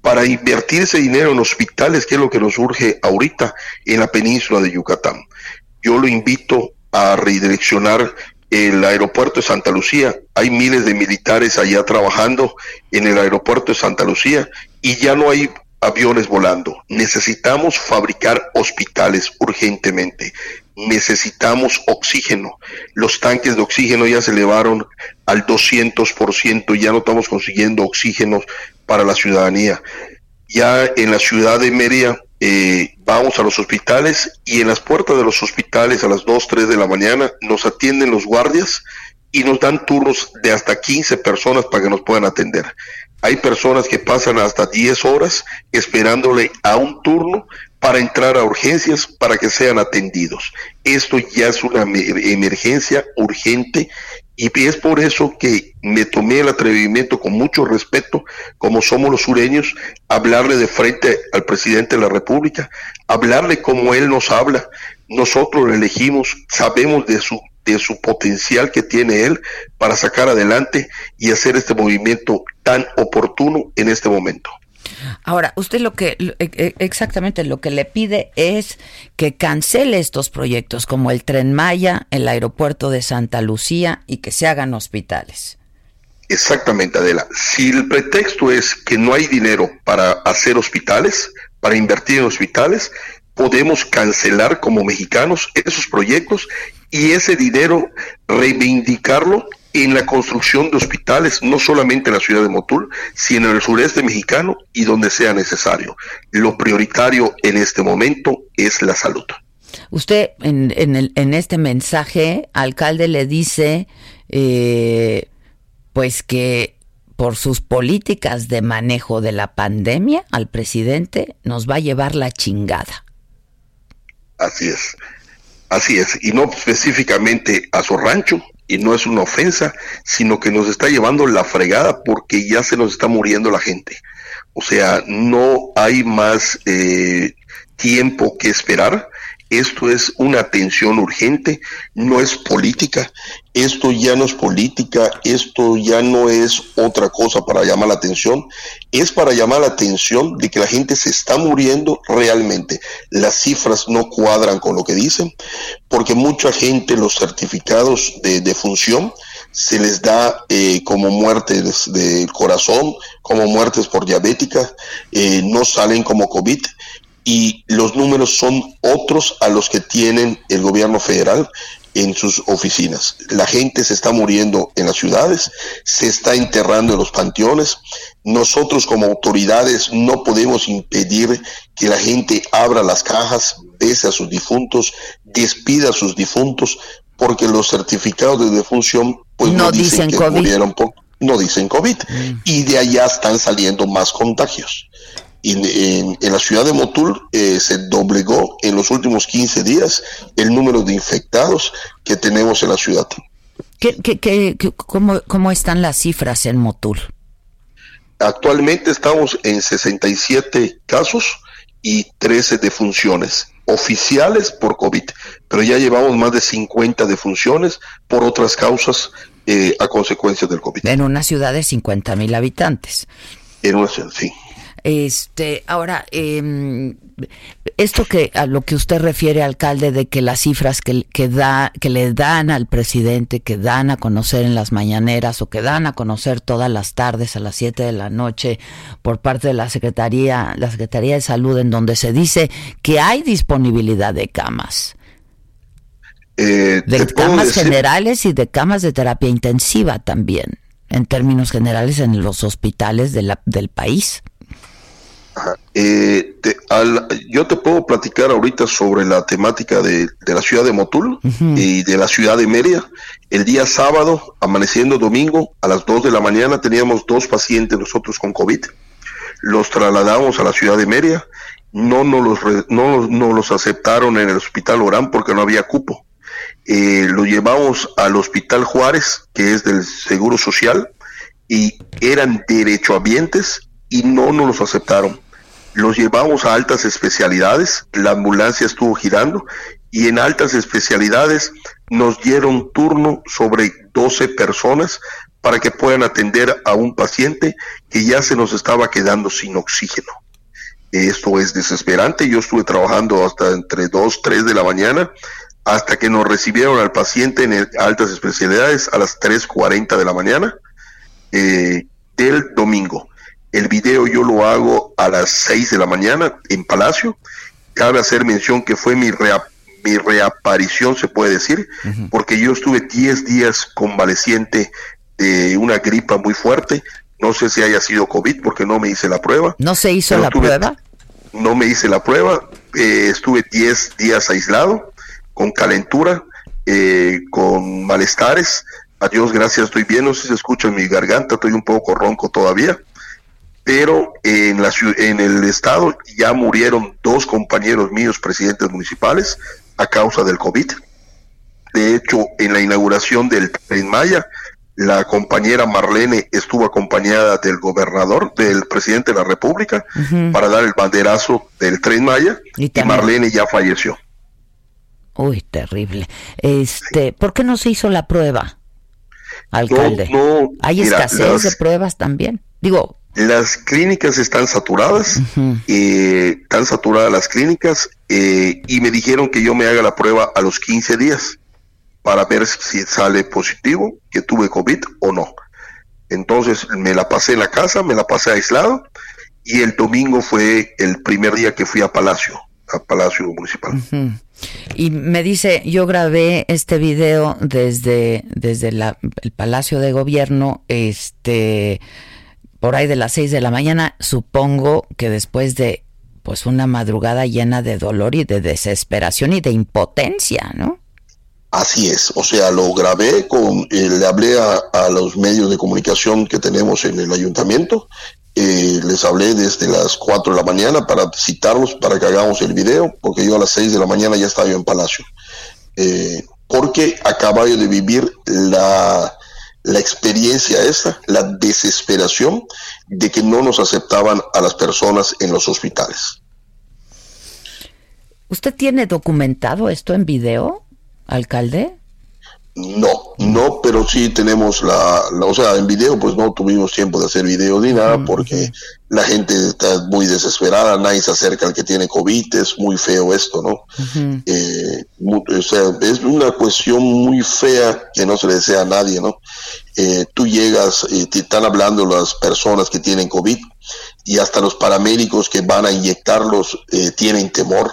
para invertir ese dinero en hospitales, que es lo que nos urge ahorita en la península de Yucatán. Yo lo invito a redireccionar el aeropuerto de Santa Lucía. Hay miles de militares allá trabajando en el aeropuerto de Santa Lucía y ya no hay aviones volando. Necesitamos fabricar hospitales urgentemente. necesitamos oxígeno. Los tanques de oxígeno ya se elevaron al 200%, ya no estamos consiguiendo oxígeno para la ciudadanía. Ya en la ciudad de Mérida eh, vamos a los hospitales y en las puertas de los hospitales a las 2, 3 de la mañana nos atienden los guardias y nos dan turnos de hasta 15 personas para que nos puedan atender. Hay personas que pasan hasta 10 horas esperándole a un turno para entrar a urgencias para que sean atendidos. Esto ya es una emergencia urgente y es por eso que me tomé el atrevimiento con mucho respeto, como somos los sureños, hablarle de frente al presidente de la República, hablarle como él nos habla. Nosotros lo elegimos, sabemos de su de su potencial que tiene él para sacar adelante y hacer este movimiento tan oportuno en este momento. Ahora, usted lo que e, e, exactamente lo que le pide es que cancele estos proyectos como el Tren Maya, el aeropuerto de Santa Lucía y que se hagan hospitales. Exactamente, Adela. Si el pretexto es que no hay dinero para hacer hospitales, para invertir en hospitales, podemos cancelar como mexicanos esos proyectos y ese dinero reivindicarlo en la construcción de hospitales, no solamente en la ciudad de Motul, sino en el sureste mexicano y donde sea necesario. Lo prioritario en este momento es la salud. Usted en, en, este mensaje, alcalde, le dice eh, pues que por sus políticas de manejo de la pandemia al presidente nos va a llevar la chingada. Así es, así es, y no específicamente a su rancho, y no es una ofensa, sino que nos está llevando la fregada porque ya se nos está muriendo la gente. O sea, no hay más eh, tiempo que esperar. Esto es una atención urgente, no es política. Esto ya no es política, esto ya no es otra cosa para llamar la atención. Es para llamar la atención de que la gente se está muriendo realmente. Las cifras no cuadran con lo que dicen, porque mucha gente los certificados de, defunción se les da eh, como muertes del corazón, como muertes por diabética, eh, no salen como COVID y los números son otros a los que tienen el gobierno federal en sus oficinas. La gente se está muriendo en las ciudades, se está enterrando en los panteones. Nosotros como autoridades no podemos impedir que la gente abra las cajas, bese a sus difuntos, despida a sus difuntos, porque los certificados de defunción pues no, dicen, que COVID. murieron no dicen COVID. Mm. Y de allá están saliendo más contagios en, la ciudad de Motul eh, se doblegó en los últimos 15 días el número de infectados que tenemos en la ciudad. ¿Qué, qué, cómo, ¿Cómo están las cifras en Motul? Actualmente estamos en 67 casos y 13 defunciones oficiales por COVID, pero ya llevamos más de 50 defunciones por otras causas eh, a consecuencia del COVID. En una ciudad de 50 mil habitantes. En una ciudad, sí. Este, ahora, eh, esto que a lo que usted refiere, alcalde, de que las cifras que, que, da, que le dan al presidente, que dan a conocer en las mañaneras o que dan a conocer todas las tardes a las 7 de la noche por parte de la Secretaría, la Secretaría de Salud, en donde se dice que hay disponibilidad de camas. Eh, de camas generales y de camas de terapia intensiva también, en términos generales en los hospitales de la, del país. Eh, yo te puedo platicar ahorita sobre la temática de, la ciudad de Motul y de la ciudad de Mérida. El día sábado, amaneciendo domingo, a las 2 de la mañana teníamos dos pacientes nosotros con COVID. Los trasladamos a la ciudad de Mérida. No nos los, no, los aceptaron en el hospital Orán porque no había cupo. Eh, lo llevamos al hospital Juárez, que es del Seguro Social, y eran derechohabientes y no nos los aceptaron los llevamos a altas especialidades, la ambulancia estuvo girando y en altas especialidades nos dieron turno sobre 12 personas para que puedan atender a un paciente que ya se nos estaba quedando sin oxígeno. Esto es desesperante. Yo estuve trabajando hasta entre 2, 3 de la mañana hasta que nos recibieron al paciente en altas especialidades a las 3.40 de la mañana eh, del domingo. El video yo lo hago a las 6 de la mañana en Palacio. Cabe hacer mención que fue mi, mi reaparición, se puede decir, porque yo estuve 10 días convaleciente de una gripa muy fuerte. No sé si haya sido COVID porque no me hice la prueba. ¿No se hizo la prueba? No me hice la prueba. Eh, estuve 10 días aislado, con calentura, eh, con malestares. A Dios gracias, estoy bien. No sé si se escucha en mi garganta, estoy un poco ronco todavía. Pero en, la, en el estado ya murieron dos compañeros míos, presidentes municipales, a causa del COVID. De hecho, en la inauguración del Tren Maya, la compañera Marlene estuvo acompañada del gobernador, del presidente de la República, para dar el banderazo del Tren Maya, y, Marlene ya falleció. Uy, terrible. Este, ¿por qué no se hizo la prueba, alcalde? ¿Hay escasez de pruebas también? Digo, las clínicas están saturadas, eh, están saturadas las clínicas eh, y me dijeron que yo me haga la prueba a los 15 días para ver si sale positivo, que tuve COVID o no. Entonces me la pasé en la casa, me la pasé aislado y el domingo fue el primer día que fui a Palacio, a Palacio Municipal. Y me dice, yo grabé este video desde, desde el Palacio de Gobierno, este por ahí de las seis de la mañana, supongo que después de pues una madrugada llena de dolor y de desesperación y de impotencia, ¿no? Así es, o sea, lo grabé con, eh, le hablé a, los medios de comunicación que tenemos en el ayuntamiento, eh, les hablé desde las cuatro de la mañana para citarlos para que hagamos el video, porque yo a las seis de la mañana ya estaba en Palacio, eh, porque acabo de vivir la la experiencia esa, la desesperación de que no nos aceptaban a las personas en los hospitales. ¿Usted tiene documentado esto en video, alcalde? No, no, pero sí tenemos la, o sea, en video pues no tuvimos tiempo de hacer video ni nada porque la gente está muy desesperada, nadie se acerca al que tiene COVID, es muy feo esto, ¿no? Eh, o sea, es una cuestión muy fea que no se le desea a nadie, ¿no? Eh, tú llegas y te están hablando las personas que tienen COVID y hasta los paramédicos que van a inyectarlos eh, tienen temor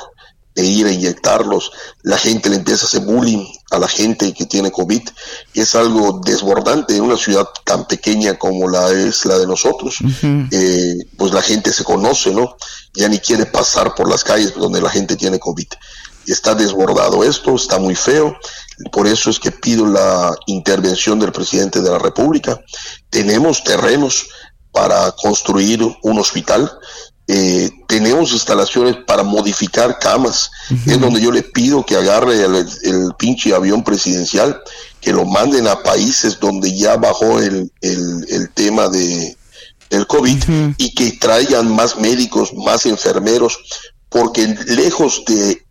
de ir a inyectarlos, la gente le empieza a hacer bullying a la gente que tiene COVID, es algo desbordante en una ciudad tan pequeña como la es la de nosotros, eh, pues la gente se conoce, ¿no? Ya ni quiere pasar por las calles donde la gente tiene COVID. Está desbordado esto, está muy feo, por eso es que pido la intervención del presidente de la República. Tenemos terrenos para construir un hospital, eh, tenemos instalaciones para modificar camas. Es donde yo le pido que agarre el, pinche avión presidencial, que lo manden a países donde ya bajó el, tema de el COVID y que traigan más médicos, más enfermeros, porque lejos de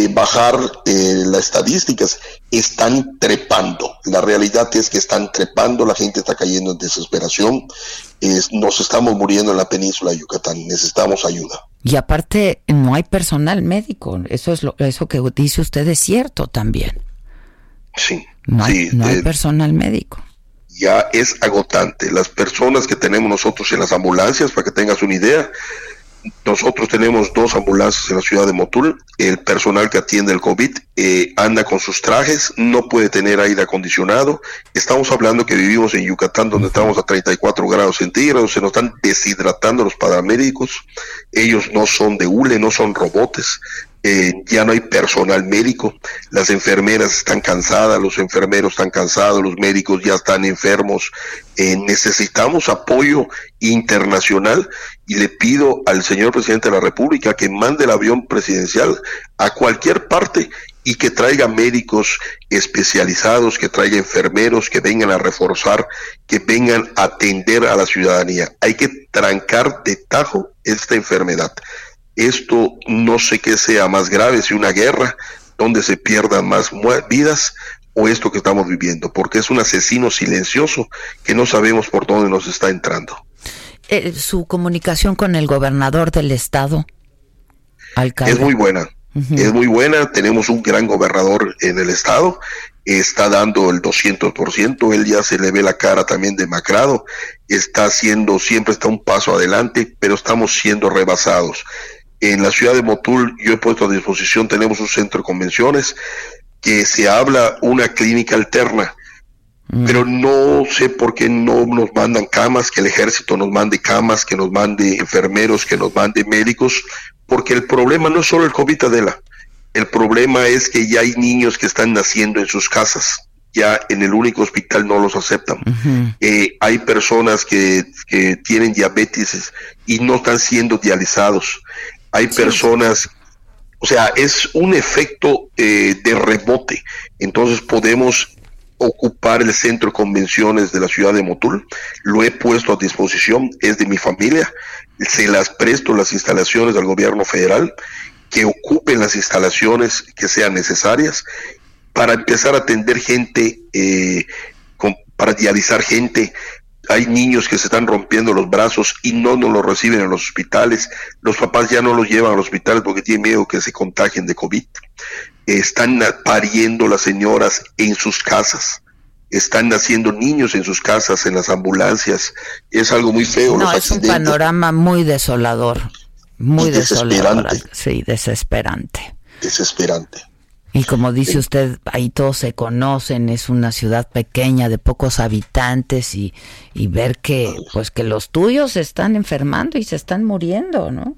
de bajar eh, las estadísticas, están trepando. La realidad es que están trepando, la gente está cayendo en desesperación, nos estamos muriendo en la península de Yucatán, necesitamos ayuda. Y aparte, no hay personal médico, eso es lo eso que dice usted es cierto también. Sí, no hay, no hay eh, personal médico. Ya es agotante. Las personas que tenemos nosotros en las ambulancias, para que tengas una idea, nosotros tenemos dos ambulancias en la ciudad de Motul. El personal que atiende el COVID eh, anda con sus trajes, no puede tener aire acondicionado. Estamos hablando que vivimos en Yucatán, donde estamos a 34 grados centígrados. Se nos están deshidratando los paramédicos. Ellos no son de hule, no son robotes. Eh, ya no hay personal médico, las enfermeras están cansadas, los enfermeros están cansados, los médicos ya están enfermos. Eh, necesitamos apoyo internacional y le pido al señor presidente de la República que mande el avión presidencial a cualquier parte y que traiga médicos especializados, que traiga enfermeros, que vengan a reforzar, que vengan a atender a la ciudadanía. Hay que trancar de tajo esta enfermedad esto no sé qué sea más grave, si una guerra donde se pierdan más vidas o esto que estamos viviendo, porque es un asesino silencioso que no sabemos por dónde nos está entrando. Eh, su comunicación con el gobernador del estado, alcalde. Es muy buena, es muy buena, tenemos un gran gobernador en el estado, está dando el 200%, él ya se le ve la cara también demacrado, está haciendo, siempre está un paso adelante, pero estamos siendo rebasados En la ciudad de Motul yo he puesto a disposición, tenemos un centro de convenciones que se habla una clínica alterna, pero no sé por qué no nos mandan camas, que el ejército nos mande camas, que nos mande enfermeros, que nos mande médicos, porque el problema no es solo el COVID, Adela, el problema es que ya hay niños que están naciendo en sus casas ya en el único hospital no los aceptan. Eh, hay personas que, que, tienen diabetes y no están siendo dializados. Hay personas, o sea, es un efecto eh, de rebote. Entonces podemos ocupar el centro de convenciones de la ciudad de Motul. Lo he puesto a disposición, es de mi familia. Se las presto las instalaciones al gobierno federal que ocupen las instalaciones que sean necesarias para empezar a atender gente, eh, para dializar gente. Hay niños que se están rompiendo los brazos y no nos los reciben en los hospitales. Los papás ya no los llevan a los hospitales porque tienen miedo que se contagien de COVID. Están pariendo las señoras en sus casas están naciendo niños en sus casas, en las ambulancias. Es algo muy feo. No, es un panorama muy desolador. Muy desolador. Sí, desesperante. Desesperante. Y como dice usted, ahí todos se conocen, es una ciudad pequeña de pocos habitantes y, y ver que pues que los tuyos se están enfermando y se están muriendo, ¿no?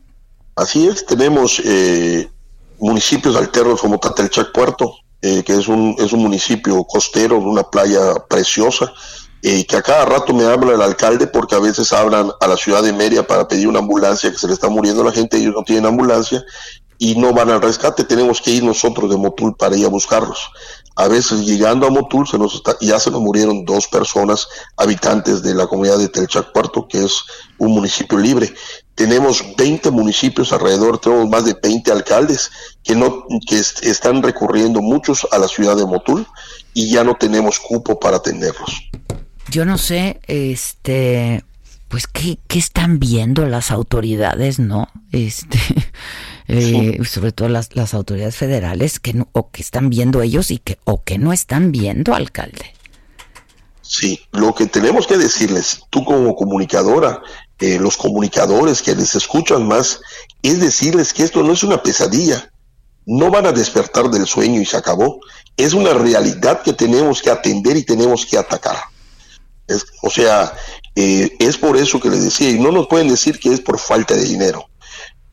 Así es, tenemos eh, municipios alternos como Tatelchac Puerto, eh, que es un, es un municipio costero, una playa preciosa, eh, que a cada rato me habla el alcalde porque a veces hablan a la ciudad de Meria para pedir una ambulancia que se le está muriendo la gente, ellos no tienen ambulancia y no van al rescate, tenemos que ir nosotros de Motul para ir a buscarlos. A veces llegando a Motul ya se nos murieron dos personas, habitantes de la comunidad de Telchac Puerto, que es un municipio libre. Tenemos 20 municipios alrededor, tenemos más de 20 alcaldes que no que están recurriendo muchos a la ciudad de Motul y ya no tenemos cupo para atenderlos. Yo no sé, este, pues qué, qué están viendo las autoridades, ¿no? Este eh, sobre todo las, las autoridades federales, que no, o que están viendo ellos y que o que no están viendo, alcalde. Sí, lo que tenemos que decirles, tú como comunicadora, eh, los comunicadores que les escuchan más, es decirles que esto no es una pesadilla, no van a despertar del sueño y se acabó, es una realidad que tenemos que atender y tenemos que atacar. o sea, eh, es por eso que les decía, y no nos pueden decir que es por falta de dinero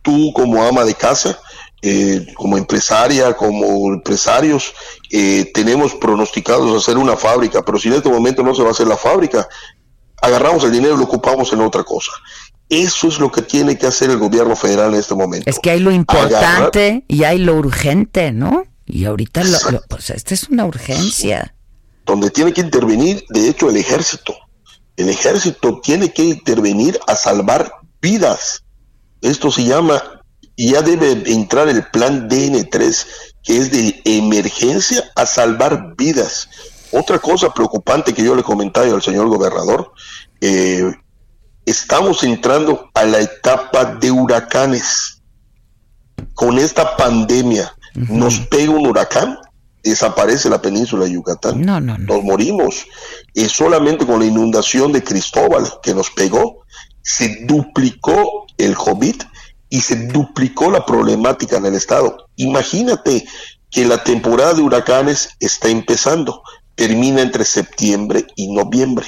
tú como ama de casa, eh, como empresaria, como empresarios, eh, tenemos pronosticados hacer una fábrica, pero si en este momento no se va a hacer la fábrica, agarramos el dinero y lo ocupamos en otra cosa. Eso es lo que tiene que hacer el gobierno federal en este momento. Es que hay lo importante y hay lo urgente, ¿no? Y ahorita, lo, pues esta es una urgencia. Donde tiene que intervenir, de hecho, el ejército. El ejército tiene que intervenir a salvar vidas esto se llama, y ya debe entrar el plan DN3, que es de emergencia a salvar vidas. Otra cosa preocupante que yo le comentaba al señor gobernador, eh, estamos entrando a la etapa de huracanes. Con esta pandemia, nos pega un huracán, desaparece la península de Yucatán. No, no, Nos morimos. Y solamente con la inundación de Cristóbal que nos pegó, se duplicó el COVID y se duplicó la problemática en el estado. Imagínate que la temporada de huracanes está empezando, termina entre septiembre y noviembre.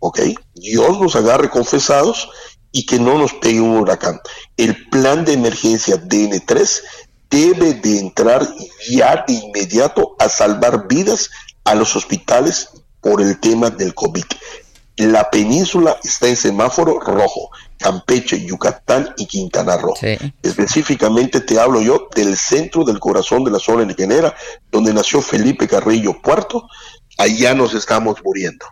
¿Ok? Dios nos agarre confesados y que no nos pegue un huracán. El plan de emergencia DN3 debe de entrar ya de inmediato a salvar vidas a los hospitales por el tema del COVID. La península está en semáforo rojo. Campeche, Yucatán y Quintana Roo. Específicamente te hablo yo del centro del corazón de la zona nequenera, donde nació Felipe Carrillo Puerto. Allá nos estamos muriendo.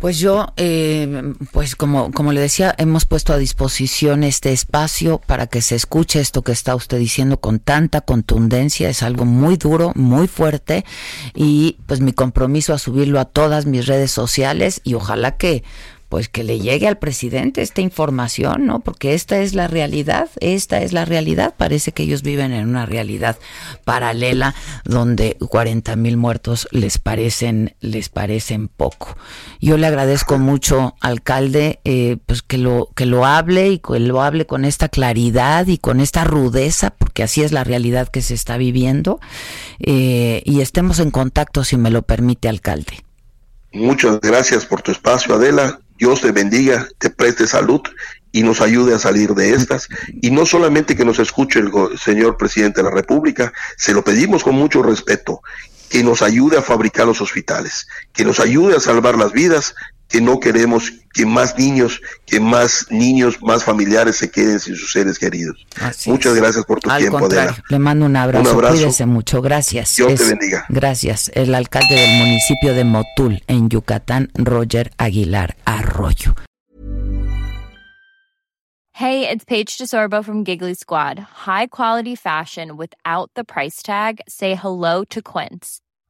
Pues yo, eh, pues como, como le decía, hemos puesto a disposición este espacio para que se escuche esto que está usted diciendo con tanta contundencia. Es algo muy duro, muy fuerte y pues mi compromiso a subirlo a todas mis redes sociales y ojalá que pues que le llegue al presidente esta información, ¿no? Porque esta es la realidad, esta es la realidad. Parece que ellos viven en una realidad paralela donde 40 mil muertos les parecen, les parecen poco. Yo le agradezco mucho, alcalde, eh, pues que lo, que lo hable y que lo hable con esta claridad y con esta rudeza, porque así es la realidad que se está viviendo. Eh, y estemos en contacto, si me lo permite, alcalde. Muchas gracias por tu espacio, Adela. Dios te bendiga, te preste salud y nos ayude a salir de estas. Y no solamente que nos escuche el señor presidente de la República, se lo pedimos con mucho respeto, que nos ayude a fabricar los hospitales, que nos ayude a salvar las vidas, que no queremos que más niños, que más niños, más familiares se queden sin sus seres queridos. Muchas gracias por tu Al tiempo, contrario, Adela. Le mando un abrazo, Un abrazo. cuídese mucho, gracias. Dios te bendiga. Gracias. El alcalde del municipio de Motul, en Yucatán, Roger Aguilar Arroyo. Hey, it's Paige DeSorbo from Giggly Squad. High quality fashion without the price tag. Say hello to Quince.